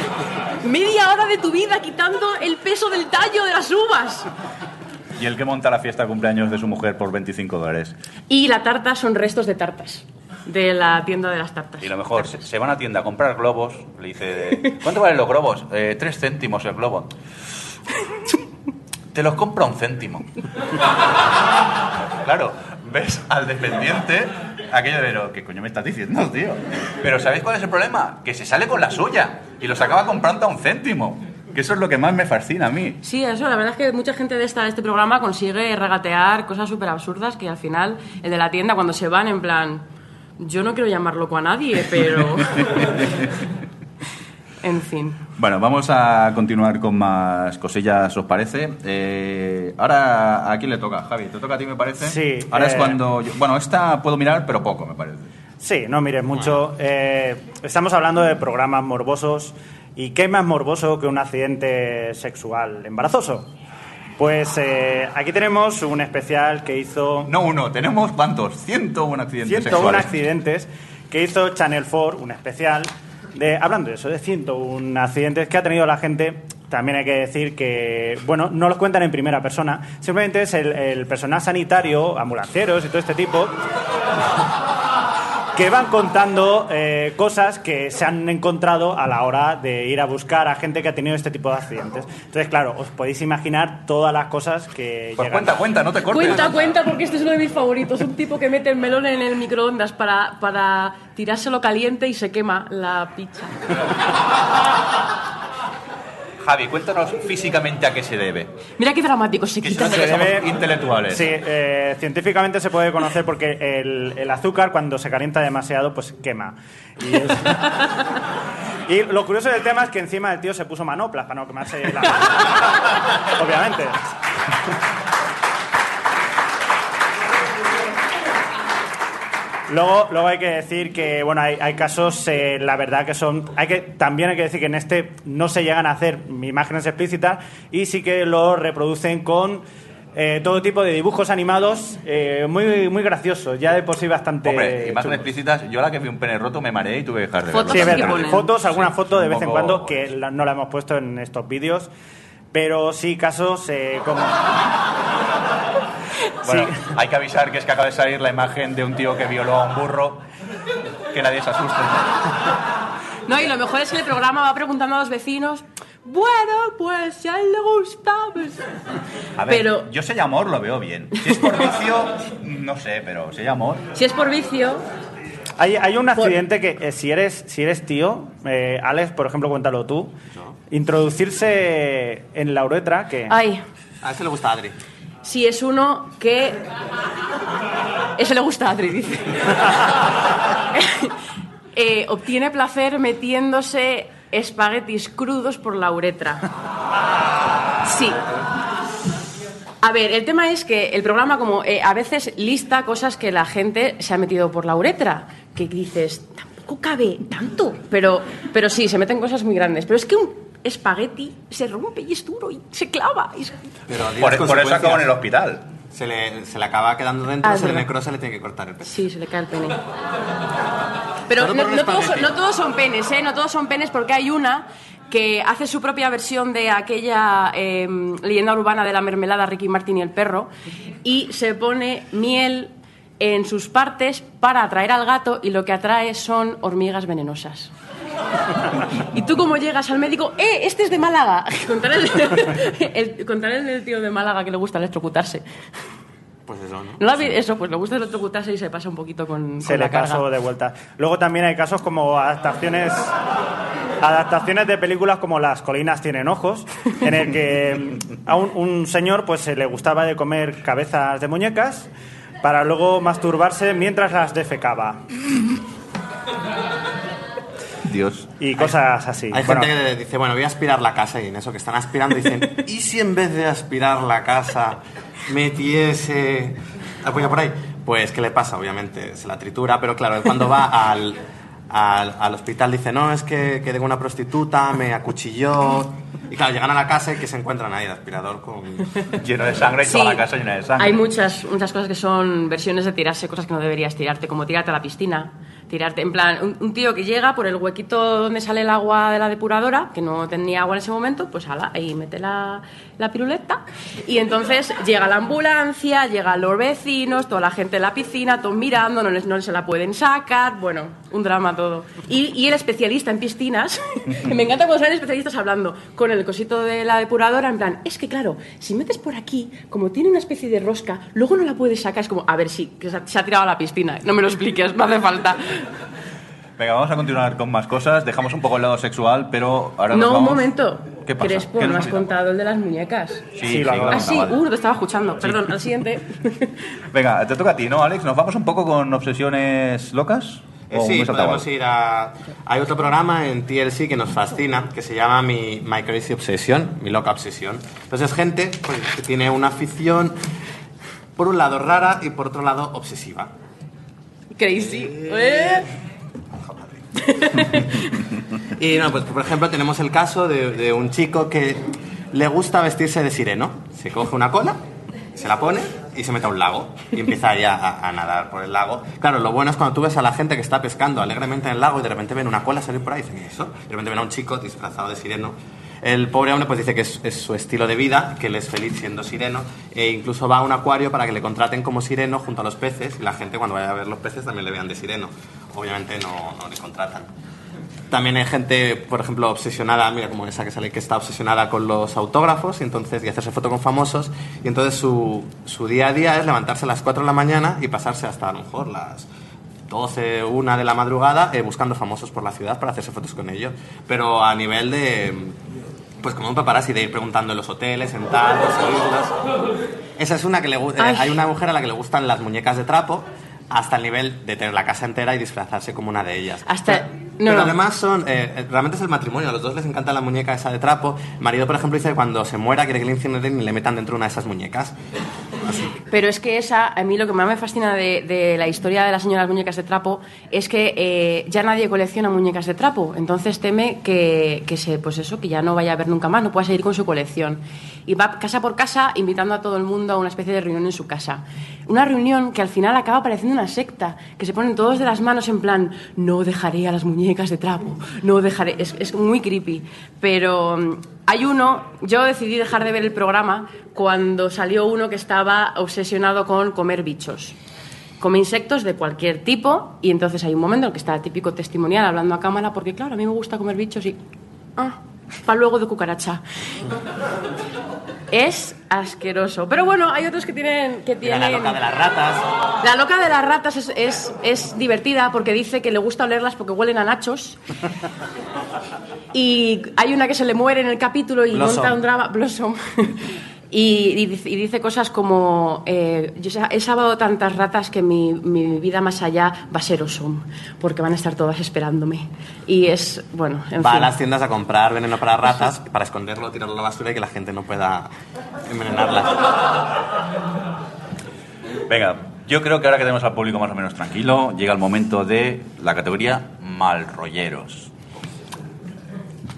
[laughs] media hora de tu vida quitando el peso del tallo de las uvas. Y el que monta la fiesta de cumpleaños de su mujer por 25 dólares. Y la tarta son restos de tartas, de la tienda de las tartas. Y lo mejor, se, se van a tienda a comprar globos, le dice, ¿cuánto valen los globos? "Eh, tres céntimos el globo. Te los compra un céntimo. claro, ves al dependiente, aquello de, pero, ¿qué coño me estás diciendo, tío? Pero ¿sabéis cuál es el problema? Que se sale con la suya y los acaba comprando a un céntimo. Que eso es lo que más me fascina a mí. Sí, eso, la verdad es que mucha gente de, esta, de este programa consigue regatear cosas súper absurdas que al final el de la tienda cuando se van en plan, yo no quiero llamar loco a nadie, pero... [laughs] en fin. Bueno, vamos a continuar con más cosillas, ¿os parece? Eh, ahora, ¿a quién le toca? Javi, ¿te toca a ti, me parece? Sí, Ahora es eh, cuando... yo- bueno, esta puedo mirar, pero poco, me parece. Sí, no mires mucho. Eh, estamos hablando de programas morbosos. ¿Y qué más morboso que un accidente sexual embarazoso? Pues eh, aquí tenemos un especial que hizo No uno, tenemos ¿cuántos? 101 accidentes 101 sexuales. accidentes que hizo Channel 4, un especial de hablando de eso, de 101 accidentes que ha tenido la gente. También hay que decir que, bueno, no los cuentan en primera persona, simplemente es el, el personal sanitario, ambulancieros y todo este tipo, que van contando eh, cosas que se han encontrado a la hora de ir a buscar a gente que ha tenido este tipo de accidentes. Entonces, claro, os podéis imaginar todas las cosas que Pues llegan. cuenta, cuenta, no te cortes. Cuenta, cuenta, porque este es uno de mis favoritos. Un tipo que mete el melón en el microondas para, para tirárselo caliente y se quema la pizza. [laughs] Javi, cuéntanos físicamente a qué se debe. Mira qué dramático, se Que quita. se Se debe- intelectuales. Sí, eh, científicamente se puede conocer porque el, el azúcar cuando se calienta demasiado pues quema. Y, es- [laughs] y lo curioso del tema es que encima el tío se puso manoplas para no quemarse la [laughs] Obviamente. Luego, luego hay que decir que bueno hay, hay casos eh, la verdad que son hay que también hay que decir que en este no se llegan a hacer imágenes explícitas y sí que lo reproducen con eh, todo tipo de dibujos animados eh, muy muy graciosos ya de por sí bastante Hombre, imágenes explícitas, yo la que vi un pene roto me mareé y tuve que dejar de Fotos verlo. Sí, es verdad. Fotos, alguna foto de vez en cuando que la- no la hemos puesto en estos vídeos, pero sí casos eh, como Bueno, Sí. hay que avisar que es que acaba de salir la imagen de un tío que violó a un burro. Que nadie se asuste. No, y lo mejor es que el programa va preguntando a los vecinos. Bueno, pues si a él le gusta, pues... A ver, Pero- yo si hay amor lo veo bien. Si es por vicio, no sé, pero si hay amor. Si es por vicio, Hay, hay un accidente que eh, si eres si eres tío, eh, Alex, por ejemplo, cuéntalo tú, introducirse en la uretra, que ay, A ese le gusta a Adri. Si es uno que... Eso le gusta a Adri, dice. [laughs] Eh, obtiene placer metiéndose espaguetis crudos por la uretra. Sí. A ver, el tema es que el programa como eh, a veces lista cosas que la gente se ha metido por la uretra, que dices, tampoco cabe tanto, pero, pero sí, se meten cosas muy grandes. Pero es que un espagueti se rompe y es duro y se clava. y Pero Por, las por eso acabo en el hospital. Se le, se le acaba quedando dentro, Ah, se le necrosa, le tiene que cortar el pelo. Sí, se le cae el pene. Pero no, no todos, no todos son penes, ¿eh? No todos son penes porque hay una que hace su propia versión de aquella eh, leyenda urbana de la mermelada Ricky Martin y el perro y se pone miel en sus partes para atraer al gato y lo que atrae son hormigas venenosas. [laughs] Y tú como llegas al médico, ¡eh, este es de Málaga! [laughs] Contaré el, el, el tío de Málaga que le gusta electrocutarse. Pues eso, ¿no? ¿No habéis- Eso, pues le gusta electrocutarse y se pasa un poquito con, se con le la carga. pasó de vuelta. Luego también hay casos como adaptaciones adaptaciones de películas como Las colinas tienen ojos, en el que a un, un señor pues se le gustaba de comer cabezas de muñecas para luego masturbarse mientras las defecaba Dios. y cosas así. Hay Bueno, gente que dice, bueno, voy a aspirar la casa y en eso que están aspirando dicen, [laughs] ¿y si en vez de aspirar la casa metiese la polla por ahí? Pues, ¿qué le pasa? Obviamente se la tritura, pero claro, cuando va al, al, al hospital dice, no, es que quedé con una prostituta, me acuchilló. Y claro, llegan a la casa y que se encuentran ahí el aspirador con... [laughs] Lleno de sangre y toda Sí, la casa llena de sangre. Hay muchas, muchas cosas que son versiones de tirarse cosas que no deberías tirarte, como tirarte a la piscina, En plan, un, tío que llega por el huequito donde sale el agua de la depuradora, que no tenía agua en ese momento, pues ala, ahí mete la, piruleta. Y entonces llega la ambulancia, llegan los vecinos, toda la gente en la piscina, todos mirando, no, les, no se la pueden sacar. Bueno, un drama todo. Y, y el especialista en piscinas, que [laughs] me encanta cuando salen especialistas hablando con el cosito de la depuradora, en plan, es que claro, si metes por aquí, como tiene una especie de rosca, luego no la puedes sacar. Es como, a ver, sí, que se ha, se ha tirado a la piscina. No me lo expliques, no hace falta. Venga, vamos a continuar con más cosas. Dejamos un poco el lado sexual, pero ahora nos No, un momento. ¿Qué pasa? Crespo, ¿Qué no has contado el de las muñecas. Sí, Sí, sí. Ah, sí, acabado. uh, te estaba escuchando. Perdón, al siguiente. [laughs] Venga, te toca a ti, ¿no, Alex? ¿Nos vamos un poco con obsesiones locas? Eh, ¿O sí, podemos ir a... Hay otro programa en TLC que nos fascina, que se llama mi, My Crazy Obsession, mi loca obsesión. Entonces es gente pues, que tiene una afición, por un lado rara y por otro lado obsesiva. Crazy. ¿Eh? [laughs] Y no, pues por ejemplo tenemos el caso de, de un chico que le gusta vestirse de sireno. Se coge una cola, se la pone y se mete a un lago y empieza ahí a, a- a nadar por el lago. Claro, lo bueno es cuando tú ves a la gente que está pescando alegremente en el lago y de repente ven una cola salir por ahí y dicen, ¿y eso? Y de repente ven a un chico disfrazado de sireno. El pobre hombre pues dice que es, es su estilo de vida, que él es feliz siendo sireno e incluso va a un acuario para que le contraten como sireno junto a los peces y la gente cuando vaya a ver los peces también le vean de sireno. Obviamente no, no le contratan. También hay gente, por ejemplo, obsesionada, mira como esa que sale, que está obsesionada con los autógrafos y, entonces, y hacerse foto con famosos. Y entonces su, su día a día es levantarse a las 4 de la mañana y pasarse hasta a lo mejor las 12, 1 de la madrugada eh, buscando famosos por la ciudad para hacerse fotos con ellos. Pero a nivel de, pues como un paparazzi, de ir preguntando en los hoteles, en tal, los islas. Esa es una que le eh, Ay. hay una mujer a la que le gustan las muñecas de trapo hasta el nivel de tener la casa entera y disfrazarse como una de ellas. Hasta- Pero- no, pero no. además son, eh, eh, realmente es el matrimonio, a los dos les encanta la muñeca esa de trapo. El marido, por ejemplo, dice que cuando se muera quiere que le incineren y le metan dentro una de esas muñecas. Pero es que esa, a mí lo que más me fascina de, la historia de las señoras muñecas de trapo es que eh, ya nadie colecciona muñecas de trapo. Entonces teme que, pues eso, que ya no vaya a ver nunca más, no pueda seguir con su colección. Y va casa por casa invitando a todo el mundo a una especie de reunión en su casa. Una reunión que al final acaba pareciendo una secta, que se ponen todos de las manos en plan, no dejaré a las muñecas de trapo, no dejaré. Es, es muy creepy. Pero mm, hay uno, yo decidí dejar de ver el programa cuando salió uno que estaba obsesionado con comer bichos. Come insectos de cualquier tipo y entonces hay un momento en el que está típico testimonial hablando a cámara porque claro, a mí me gusta comer bichos y... Ah, para luego de cucaracha. Es asqueroso. Pero bueno, hay otros que tienen... Que tienen... la loca de las ratas. La loca de las ratas es, es, es divertida porque dice que le gusta olerlas porque huelen a nachos. [laughs] Y hay una que se le muere en el capítulo y Blossom. monta un drama. Blossom. [laughs] Y, y dice, y dice cosas como: eh, Yo he salvado tantas ratas que mi, mi vida más allá va a ser Osom, porque van a estar todas esperándome. Y es, bueno, en Va a las tiendas a comprar veneno para ratas para esconderlo, tirarlo a la basura y que la gente no pueda envenenarlas. Venga, yo creo que ahora que tenemos al público más o menos tranquilo, llega el momento de la categoría malrolleros.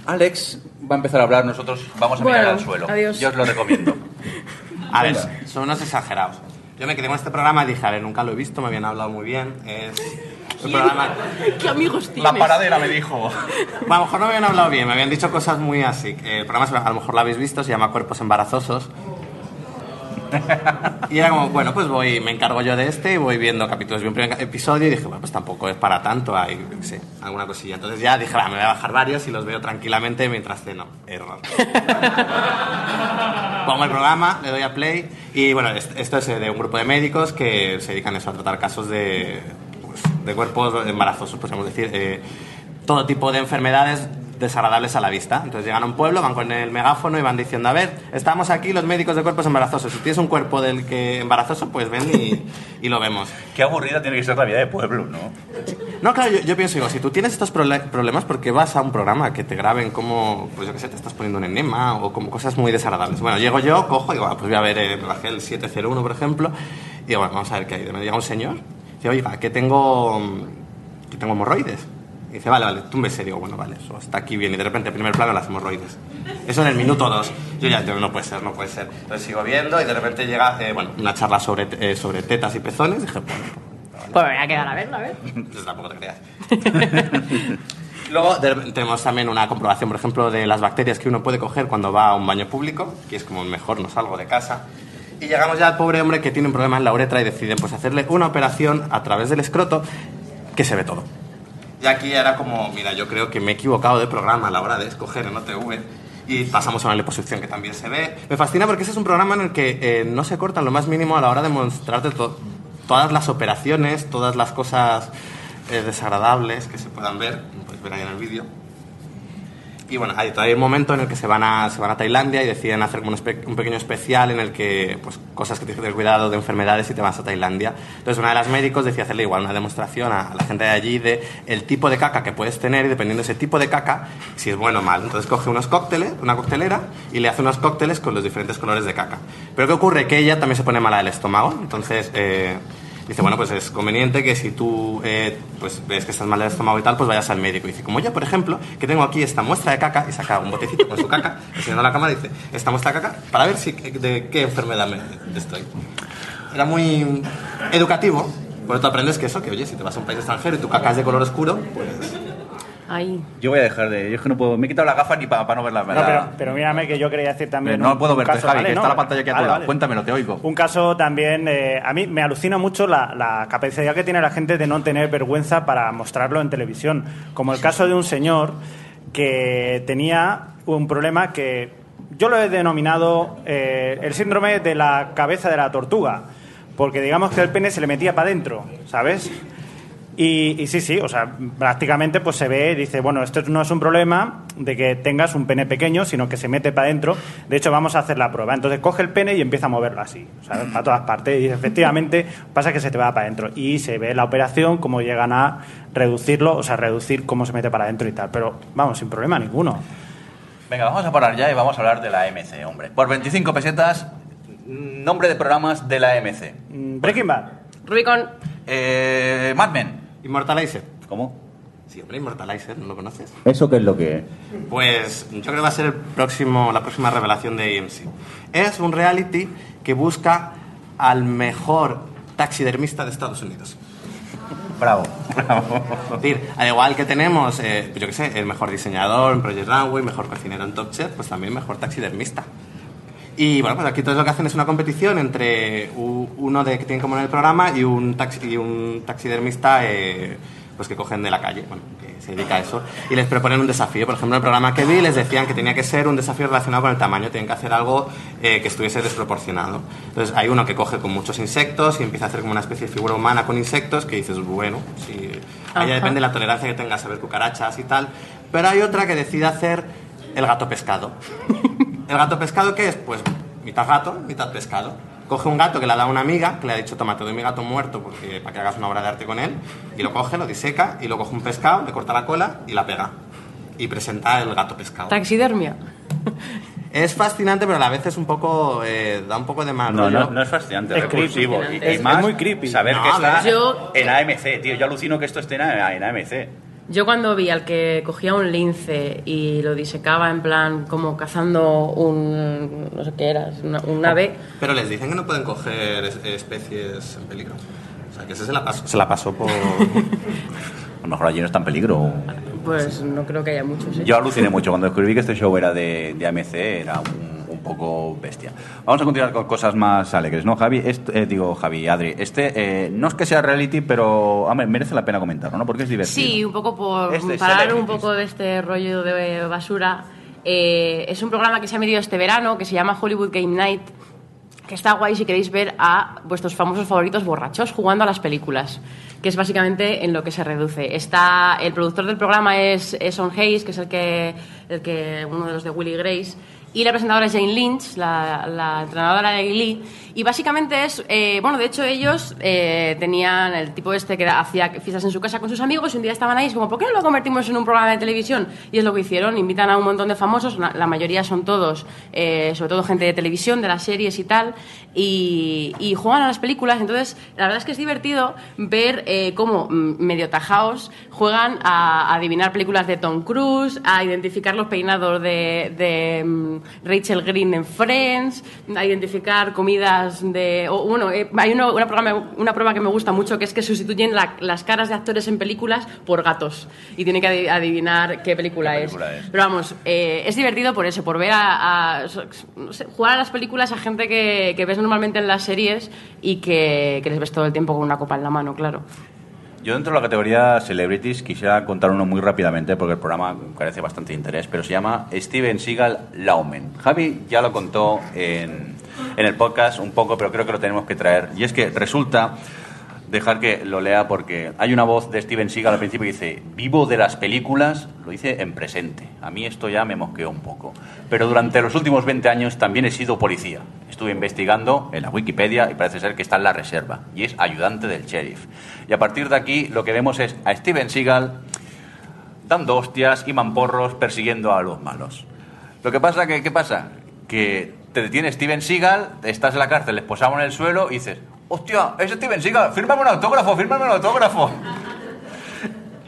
Alex va a empezar a hablar, nosotros vamos a mirar al suelo. adiós. Yo os lo recomiendo. [laughs] A ver, son unos exagerados. Yo me quedé con este programa y dije, a ver, nunca lo he visto, me habían hablado muy bien. Es un programa... [laughs] ¿Qué amigos tienes? La paradera me dijo. Bueno, a lo mejor no me habían hablado bien, me habían dicho cosas muy así. El programa, a lo mejor lo habéis visto, se llama Cuerpos Embarazosos. [laughs] Y era como, bueno, pues voy, me encargo yo de este y voy viendo capítulos. Vi un primer episodio y dije, bueno, pues tampoco es para tanto, hay, sé, alguna cosilla. Entonces ya dije, me voy a bajar varios y los veo tranquilamente mientras ceno. Error. [laughs] Pongo el programa, le doy a play y bueno, est- esto es eh, de un grupo de médicos que se dedican eso, a tratar casos de, pues, de cuerpos embarazosos, podríamos decir, eh, todo tipo de enfermedades desagradables a la vista. Entonces llegan a un pueblo, van con el megáfono y van diciendo, a ver, estamos aquí los médicos de cuerpos embarazosos. Si tienes un cuerpo del que embarazoso, pues ven y, y lo vemos. Qué aburrida tiene que ser la vida de pueblo, ¿no? No, claro, yo, yo pienso, digo, si tú tienes estos problemas, ¿por qué vas a un programa que te graben como, pues yo qué sé, te estás poniendo un enema o como cosas muy desagradables? Bueno, llego yo, cojo y digo, ah, pues voy a ver, eh, me bajé el 701, por ejemplo, y digo, bueno, vamos a ver qué hay. Me llega un señor, dice, oiga, que tengo, que tengo hemorroides. Dice, vale, vale, tú me sé, digo, bueno, vale, eso está aquí bien. Y de repente, primer plano, las hemorroides. Eso en el minuto dos. Yo ya, yo, no puede ser, no puede ser. Entonces sigo viendo y de repente llega, eh, bueno, una charla sobre, eh, sobre tetas y pezones. Dije, bueno, Bueno, Pues me voy a quedar a verlo, a ver. pues tampoco te creas. [laughs] Luego tenemos también una comprobación, por ejemplo, de las bacterias que uno puede coger cuando va a un baño público, que es como mejor no salgo de casa. Y llegamos ya al pobre hombre que tiene un problema en la uretra y deciden pues hacerle una operación a través del escroto que se ve todo. Y aquí era como, mira, yo creo que me he equivocado de programa a la hora de escoger en OTV y pasamos a una liposucción que también se ve. Me fascina porque ese es un programa en el que eh, no se cortan lo más mínimo a la hora de mostrarte to- todas las operaciones, todas las cosas eh, desagradables que se puedan ver, podéis ver ahí en el vídeo. Y bueno, hay todavía un momento en el que se van a, se van a Tailandia y deciden hacer un, pequeño especial en el que, pues, cosas que tienes que tener cuidado de enfermedades si te vas a Tailandia. Entonces, una de las médicos decía hacerle igual una demostración a, a la gente de allí de el tipo de caca que puedes tener y dependiendo de ese tipo de caca, si es bueno o mal. Entonces, coge unos cócteles, una coctelera, y le hace unos cócteles con los diferentes colores de caca. Pero ¿qué ocurre? Que ella también se pone mala del estómago. Entonces, eh, Dice, bueno, pues es conveniente que si tú eh, pues ves que estás mal del estómago y tal, pues vayas al médico. Y dice, como yo, por ejemplo, que tengo aquí esta muestra de caca, y saca un botecito con su caca, [laughs] enseñando a la cámara dice, esta muestra de caca, para ver si, de qué enfermedad me estoy. Era muy educativo, por tú aprendes que eso, que oye, si te vas a un país extranjero y tu caca es de color oscuro, pues... Ahí. Yo voy a dejar de. Yo es que no puedo. Me he quitado la gafa ni para no ver la No, verdad. pero, pero mírame que yo quería decir también. no un- puedo un verte, caso, Javi, ¿vale? que No, está la pantalla aquí a tu vale, lado. vale. Cuéntamelo, te oigo. Un caso también, eh, a mí me alucina mucho la, la capacidad que tiene la gente de no tener vergüenza para mostrarlo en televisión. Como el caso de un señor que tenía un problema que yo lo he denominado eh, el síndrome de la cabeza de la tortuga, porque digamos que el pene se le metía para adentro, ¿sabes? Y, y sí, sí, o sea, prácticamente pues se ve, dice, bueno, esto no es un problema de que tengas un pene pequeño, sino que se mete para adentro. De hecho, vamos a hacer la prueba. Entonces coge el pene y empieza a moverlo así, ¿sabes? Para todas partes. Y efectivamente pasa que se te va para adentro. Y se ve la operación, cómo llegan a reducirlo, o sea, reducir cómo se mete para adentro y tal. Pero vamos, sin problema ninguno. Venga, vamos a parar ya y vamos a hablar de la AMC, hombre. Por 25 pesetas, nombre de programas de la AMC. Mm, Breaking Bad. Rubicon. Eh, Mad Men. Immortalizer. ¿Cómo? Sí, hombre, Immortalizer, ¿no lo conoces? ¿Eso qué es lo que es? Pues yo creo que va a ser el próximo, la próxima revelación de AMC. Es un reality que busca al mejor taxidermista de Estados Unidos. Bravo. Es decir, al igual que tenemos, eh, yo qué sé, el mejor diseñador en Project Runway, mejor cocinero en Top Chef, pues también mejor taxidermista. Y bueno, pues aquí todo lo que hacen es una competición entre uno de que tienen como en el programa y un, taxi, y un taxidermista eh, pues que cogen de la calle, bueno, que se dedica a eso, y les proponen un desafío. Por ejemplo, en el programa que vi les decían que tenía que ser un desafío relacionado con el tamaño, tienen que hacer algo eh, que estuviese desproporcionado. Entonces hay uno que coge con muchos insectos y empieza a hacer como una especie de figura humana con insectos que dices, bueno, si ahí depende de la tolerancia que tengas a ver cucarachas y tal. Pero hay otra que decide hacer el gato pescado. [laughs] ¿El gato pescado qué es? Pues mitad gato, mitad pescado. Coge un gato que le ha dado una amiga, que le ha dicho, toma, te doy mi gato muerto porque, para que hagas una obra de arte con él, y lo coge, lo diseca, y lo coge un pescado, le corta la cola y la pega. Y presenta el gato pescado. Taxidermia. Es fascinante, pero a la vez es un poco... eh, da un poco de mal No, no, no es fascinante, Es es repulsivo. Y, Es- y más es muy creepy. saber No, que está. Yo- en AMC, tío. Yo alucino que esto esté en AMC. Yo cuando vi al que cogía un lince y lo disecaba en plan como cazando un... no sé qué era, una- un ave... Pero les dicen que no pueden coger es- especies en peligro. O sea, que ese se la pasó, se la pasó por... [laughs] A lo mejor allí no está en peligro. Pues no creo que haya muchos. ¿eh? Yo aluciné mucho cuando descubrí que este show era de, de AMC, era un poco bestia. Vamos a continuar con cosas más alegres, ¿no, Javi? Este, eh, digo, Javi, Adri, este eh, no es que sea reality, pero hombre, merece la pena comentarlo, ¿no? Porque es divertido. Sí, un poco por Este, parar un poco de este rollo de basura. Eh, es un programa que se ha emitido este verano que se llama Hollywood Game Night, que está guay si queréis ver a vuestros famosos favoritos borrachos jugando a las películas, que es básicamente en lo que se reduce. Está el productor del programa es, es Son Hayes, que es el que, el que uno de los de Willy Grace. Y la presentadora es Jane Lynch, la, entrenadora de Glee. Y básicamente es, eh, bueno, de hecho ellos eh, tenían el tipo este que hacía fiestas en su casa con sus amigos y un día estaban ahí es como, ¿por qué no lo convertimos en un programa de televisión? Y es lo que hicieron, invitan a un montón de famosos, la, mayoría son todos, eh, sobre todo gente de televisión, de las series y tal, y, juegan a las películas. Entonces, la verdad es que es divertido ver cómo mm, medio tajaos juegan a, adivinar películas de Tom Cruise, a identificar los peinados de, de, mm, Rachel Green en Friends, a identificar comidas de... o, bueno, eh, hay una, una, programa- una prueba que me gusta mucho que es que sustituyen la- las caras de actores en películas por gatos y tiene que adi- adivinar qué película, ¿Qué es. película es? Pero vamos, eh, es divertido por eso, por ver a, a- so- no sé, jugar a las películas a gente que, que ves normalmente en las series y que, que les ves todo el tiempo con una copa en la mano, claro. Yo dentro de la categoría Celebrities quisiera contar uno muy rápidamente porque el programa carece bastante de interés, pero se llama Steven Seagal Laumen. Javi ya lo contó en, en el podcast un poco, pero creo que lo tenemos que traer. Y es que resulta, dejar que lo lea porque hay una voz de Steven Seagal al principio que dice, vivo de las películas, lo dice en presente. A mí esto ya me mosqueó un poco. Pero durante los últimos 20 años también he sido policía. Estuve investigando en la Wikipedia y parece ser que está en la reserva y es ayudante del sheriff. Y a partir de aquí lo que vemos es a Steven Seagal dando hostias y mamporros persiguiendo a los malos. Lo que pasa que, ¿qué pasa? Que te detiene Steven Seagal, estás en la cárcel, les posamos en el suelo y dices, hostia, es Steven Seagal, fírmame un autógrafo, fírmame un autógrafo. [laughs]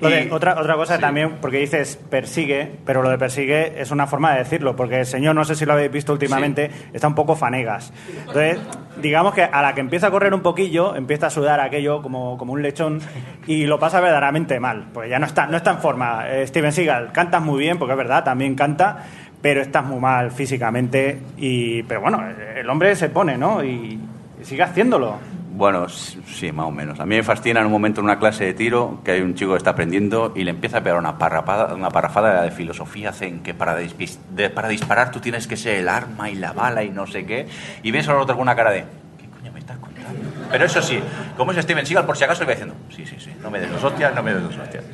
Lo de- Y- otra, otra cosa sí. también, porque dices persigue, pero lo de persigue es una forma de decirlo, porque el señor, no sé si lo habéis visto últimamente, está un poco fanegas. Entonces, digamos que a la que empieza a correr un poquillo, empieza a sudar aquello como, como un lechón y lo pasa verdaderamente mal, porque ya no está, no está en forma. Eh, Steven Seagal, cantas muy bien, porque es verdad, también canta, pero estás muy mal físicamente, y, pero bueno, el hombre se pone, ¿no? Y sigue haciéndolo. Bueno, sí, más o menos. A mí me fascina en un momento en una clase de tiro que hay un chico que está aprendiendo y le empieza a pegar una, parrapada, una parrafada de filosofía zen que para, de- para disparar tú tienes que ser el arma y la bala y no sé qué. Y ves al otro con una cara de, ¿qué coño me estás contando? Pero eso sí, como es Steven Seagal, por si acaso le voy diciendo, sí, sí, sí, no me des dos hostias, no me des dos hostias.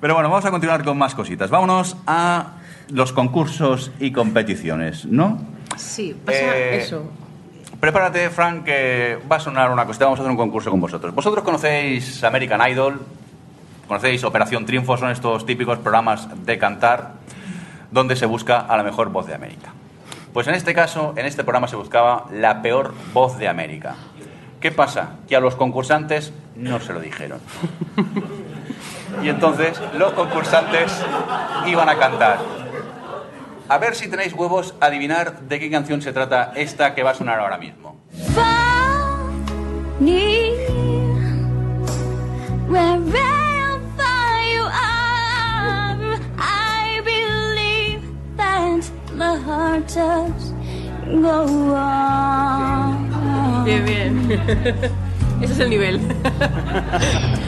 Pero bueno, vamos a continuar con más cositas. Vámonos a los concursos y competiciones, ¿no? Sí, pasa Eh, eso. Prepárate, Frank, que va a sonar una cosita. Vamos a hacer un concurso con vosotros. Vosotros conocéis American Idol, conocéis Operación Triunfo, son estos típicos programas de cantar donde se busca a la mejor voz de América. Pues en este caso, en este programa se buscaba la peor voz de América. ¿Qué pasa? Que a los concursantes no se lo dijeron. Y entonces los concursantes iban a cantar. A ver si tenéis huevos a adivinar de qué canción se trata esta que va a sonar ahora mismo. the. Bien, bien. [laughs] Ese es el nivel.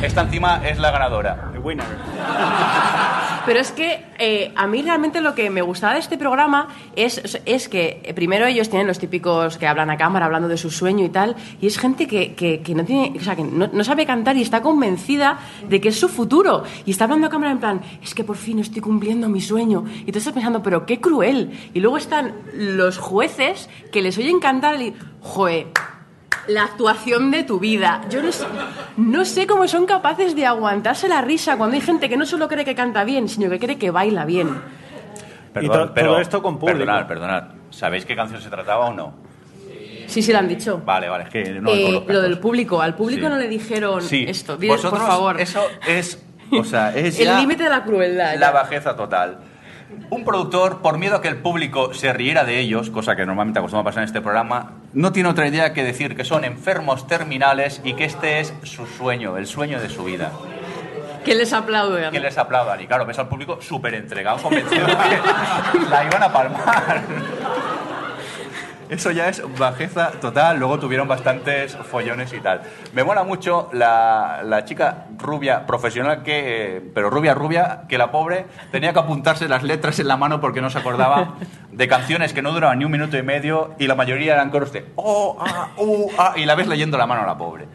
Esta encima es la ganadora. El winner. [laughs] Pero es que eh, a mí realmente lo que me gustaba de este programa es, es que eh, primero ellos tienen los típicos que hablan a cámara hablando de su sueño y tal, y es gente que, que- que no tiene, o sea, que no, sabe cantar y está convencida de que es su futuro. Y está hablando a cámara en plan, es que por fin estoy cumpliendo mi sueño. Y tú estás pensando, pero qué cruel. Y luego están los jueces que les oyen cantar y, joe, la actuación de tu vida. Yo no sé, no sé cómo son capaces de aguantarse la risa cuando hay gente que no solo cree que canta bien, sino que cree que baila bien. Y to- todo esto con público. Perdonad, perdonad. ¿Sabéis qué canción se trataba o no? Sí, sí, lo han dicho. Vale, vale, es que no Eh, lo del público, al público Sí. no le dijeron Sí. esto. Dile, por favor. Eso es, o sea, [laughs] es El límite de la crueldad. La ya. bajeza total. Un productor, por miedo a que el público se riera de ellos, cosa que normalmente acostumbra pasar en este programa, no tiene otra idea que decir que son enfermos terminales y que este es su sueño, el sueño de su vida. Que les aplaudan. Que les aplaudan. Y claro, ves al público súper entregado, convencido de que la iban a palmar. Eso ya es bajeza total. Luego tuvieron bastantes follones y tal. Me mola mucho la, la chica rubia, profesional, que, eh, pero rubia, rubia, que la pobre tenía que apuntarse las letras en la mano porque no se acordaba de canciones que no duraban ni un minuto y medio y la mayoría eran coros de oh, ah, uh, ah, y la ves leyendo la mano a la pobre.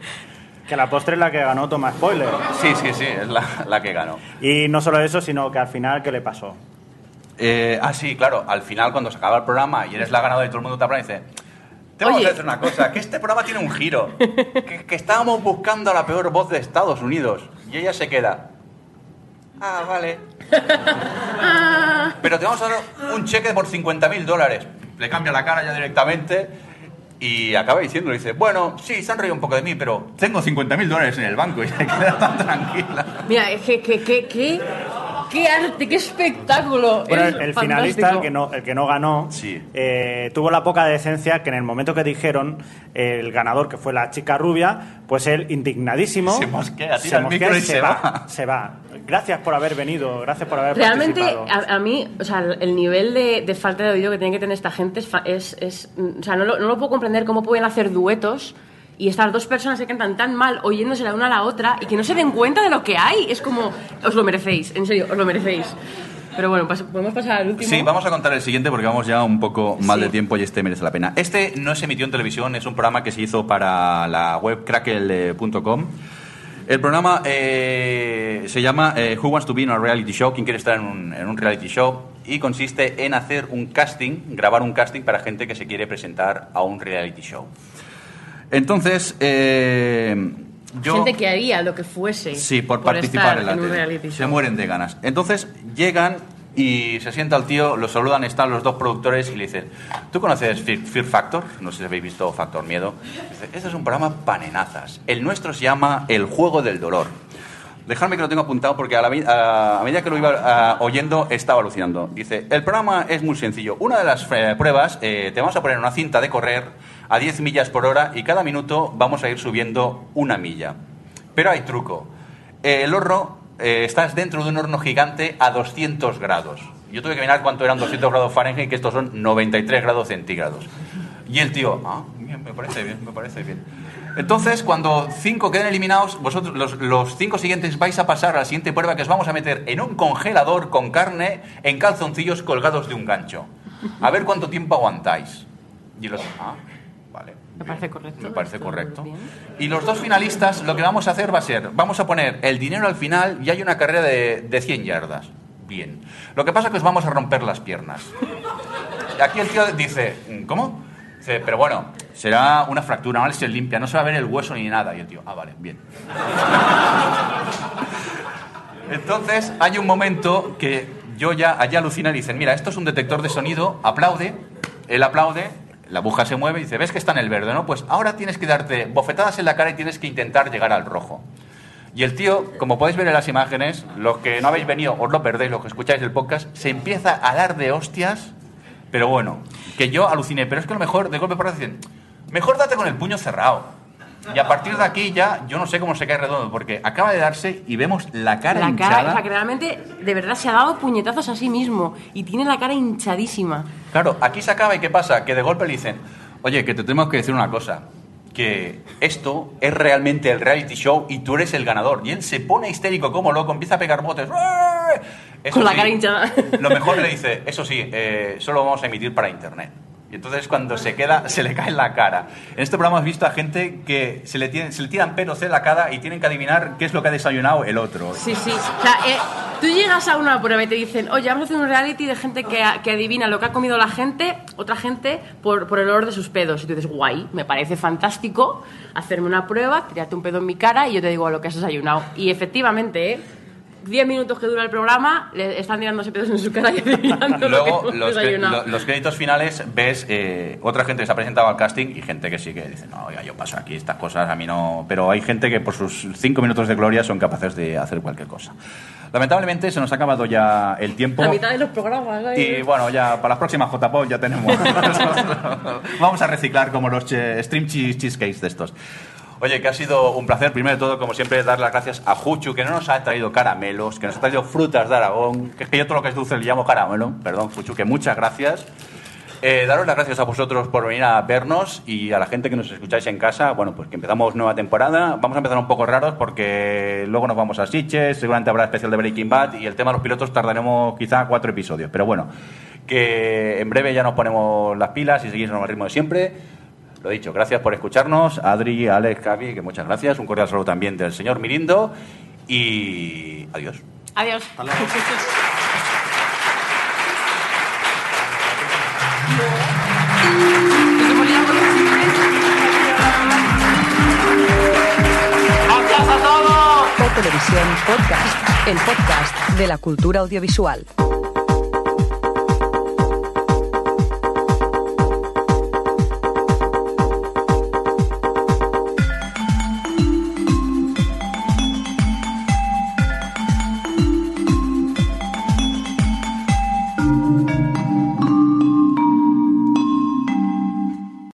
Que la postre es la que ganó, toma spoiler. Sí, sí, sí, es la, la que ganó. Y no solo eso, sino que al final, ¿qué le pasó? Eh, ah, sí, claro. Al final, cuando se acaba el programa y eres la ganadora y todo el mundo te aplaude, dice... Te vamos Oye. a decir una cosa, que este programa tiene un giro. Que, que estábamos buscando a la peor voz de Estados Unidos. Y ella se queda... Ah, vale. [laughs] Pero te vamos a dar un cheque por 50.000 dólares. Le cambia la cara ya directamente y acaba diciendo, dice, bueno, sí, se han reído un poco de mí, pero tengo 50.000 dólares en el banco y se queda tan tranquila. Mira, es que, que, que, que- ¡Qué arte, qué espectáculo! Bueno, Es el, finalista, el que no, el que no ganó, Sí. eh, tuvo la poca decencia que en el momento que dijeron el ganador, que fue la chica rubia, pues él, indignadísimo, Se mosquea, tira se el mosquea micro y se, se va, va. Se va. Gracias por haber venido, gracias por haber Realmente, participado. a, a mí, o sea, el nivel de, de falta de oído que tiene que tener esta gente es, fa- es, es- o sea, no lo, no lo puedo comprender cómo pueden hacer duetos y estas dos personas que cantan tan mal oyéndose la una a la otra y que no se den cuenta de lo que hay. Es como, os lo merecéis, en serio, os lo merecéis. Pero bueno, pas- podemos pasar al último. Sí, vamos a contar el siguiente porque vamos ya un poco mal Sí. de tiempo y este merece la pena. Este no se emitió en televisión, es un programa que se hizo para la web crackle.com. El programa eh, se llama eh, Who Wants to Be in a Reality Show? ¿Quién quiere estar en un, en un reality show? Y consiste en hacer un casting, grabar un casting para gente que se quiere presentar a un reality show. Entonces, eh, yo... Gente que haría lo que fuese. Sí, por, participar en la un tele. Se mueren de ganas. Entonces llegan y se sienta el tío, lo saludan, están los dos productores y le dicen, ¿tú conoces Fear, Fear Factor? No sé si habéis visto Factor Miedo. Dice, este es un programa panenazas. El nuestro se llama El Juego del Dolor. Dejadme que lo tengo apuntado porque a, la medida que lo iba oyendo estaba alucinando. Dice, el programa es muy sencillo. Una de las eh, pruebas, eh, te vamos a poner una cinta de correr a 10 millas por hora y cada minuto vamos a ir subiendo una milla. Pero hay truco. Eh, el horno, eh, estás dentro de un horno gigante a 200 grados. Yo tuve que mirar cuánto eran 200 grados Fahrenheit, que estos son 93 grados centígrados. Y el tío, ah, bien, me parece bien, me parece bien. Entonces, cuando cinco queden eliminados, vosotros, los, los cinco siguientes vais a pasar a la siguiente prueba que os vamos a meter en un congelador con carne en calzoncillos colgados de un gancho. A ver cuánto tiempo aguantáis. Y los, ah, vale. Me parece correcto. Me parece correcto. Y los dos finalistas, lo que vamos a hacer va a ser, vamos a poner el dinero al final y hay una carrera de, de 100 yardas. Bien. Lo que pasa es que os vamos a romper las piernas. Y aquí el tío dice, ¿cómo? Dice, pero bueno, será una fractura, no se limpia, no se va a ver el hueso ni nada. Y el tío, ah, vale, bien. [laughs] Entonces, hay un momento que yo ya allá alucina y dicen, mira, esto es un detector de sonido, aplaude, él aplaude, la aguja se mueve y dice, ves que está en el verde, ¿no? Pues ahora tienes que darte bofetadas en la cara y tienes que intentar llegar al rojo. Y el tío, como podéis ver en las imágenes, los que no habéis venido os lo perdéis, los que escucháis el podcast, se empieza a dar de hostias, pero bueno, que yo aluciné, pero es que a lo mejor de golpe por dicen, mejor date con el puño cerrado. Y a partir de aquí ya, yo no sé cómo se cae redondo, porque acaba de darse y vemos la cara La hinchada. cara, o sea, que realmente, de verdad, se ha dado puñetazos a sí mismo y tiene la cara hinchadísima. Claro, aquí se acaba y ¿qué pasa? Que de golpe le dicen, oye, que te tenemos que decir una cosa, que esto es realmente el reality show y tú eres el ganador. Y él se pone histérico como loco, empieza a pegar botes. Eso Con la sí, cara hinchada. Lo mejor le dice, eso sí, eh, solo vamos a emitir para internet. Y entonces cuando se queda, [laughs] se le cae en la cara. En este programa has visto a gente que se le, tienen, se le tiran pelos en la cara y tienen que adivinar qué es lo que ha desayunado el otro. Sí, sí. O sea, eh, tú llegas a una prueba y te dicen, oye, vamos a hacer un reality de gente que, que adivina lo que ha comido la gente, otra gente, por, por el olor de sus pedos. Y tú dices, guay, me parece fantástico hacerme una prueba, tirarte un pedo en mi cara y yo te digo lo que has desayunado. Y efectivamente, ¿eh? 10 minutos que dura el programa, le están tirándose pedos en su cara y [laughs] Luego, lo que los, cre- lo- los créditos finales, ves eh, otra gente que se ha presentado al casting y gente que sí que dice, no, oiga, yo paso aquí estas cosas, a mí no... Pero hay gente que por sus cinco minutos de gloria son capaces de hacer cualquier cosa. Lamentablemente se nos ha acabado ya el tiempo. La mitad de los programas. ¿eh? Y bueno, ya para las próximas JPOP ya tenemos. [laughs] Vamos a reciclar como los stream cheese cheesecakes de estos. Oye, que ha sido un placer, primero de todo, como siempre, dar las gracias a Juchu, que no nos ha traído caramelos, que nos ha traído frutas de Aragón, que es que yo todo lo que es dulce le llamo caramelo. Perdón, Juchu, que muchas gracias. Eh, daros las gracias a vosotros por venir a vernos y a la gente que nos escucháis en casa. Bueno, pues que empezamos nueva temporada. Vamos a empezar un poco raros porque luego nos vamos a Sitges, seguramente habrá especial de Breaking Bad y el tema de los pilotos tardaremos quizá cuatro episodios. Pero bueno, que en breve ya nos ponemos las pilas y seguimos en el ritmo de siempre. Lo dicho, gracias por escucharnos. Adri, Alex, Javi, que muchas gracias. Un cordial saludo también del señor Mirindo y adiós. Adiós. O Televisión Podcast, el podcast de la cultura audiovisual.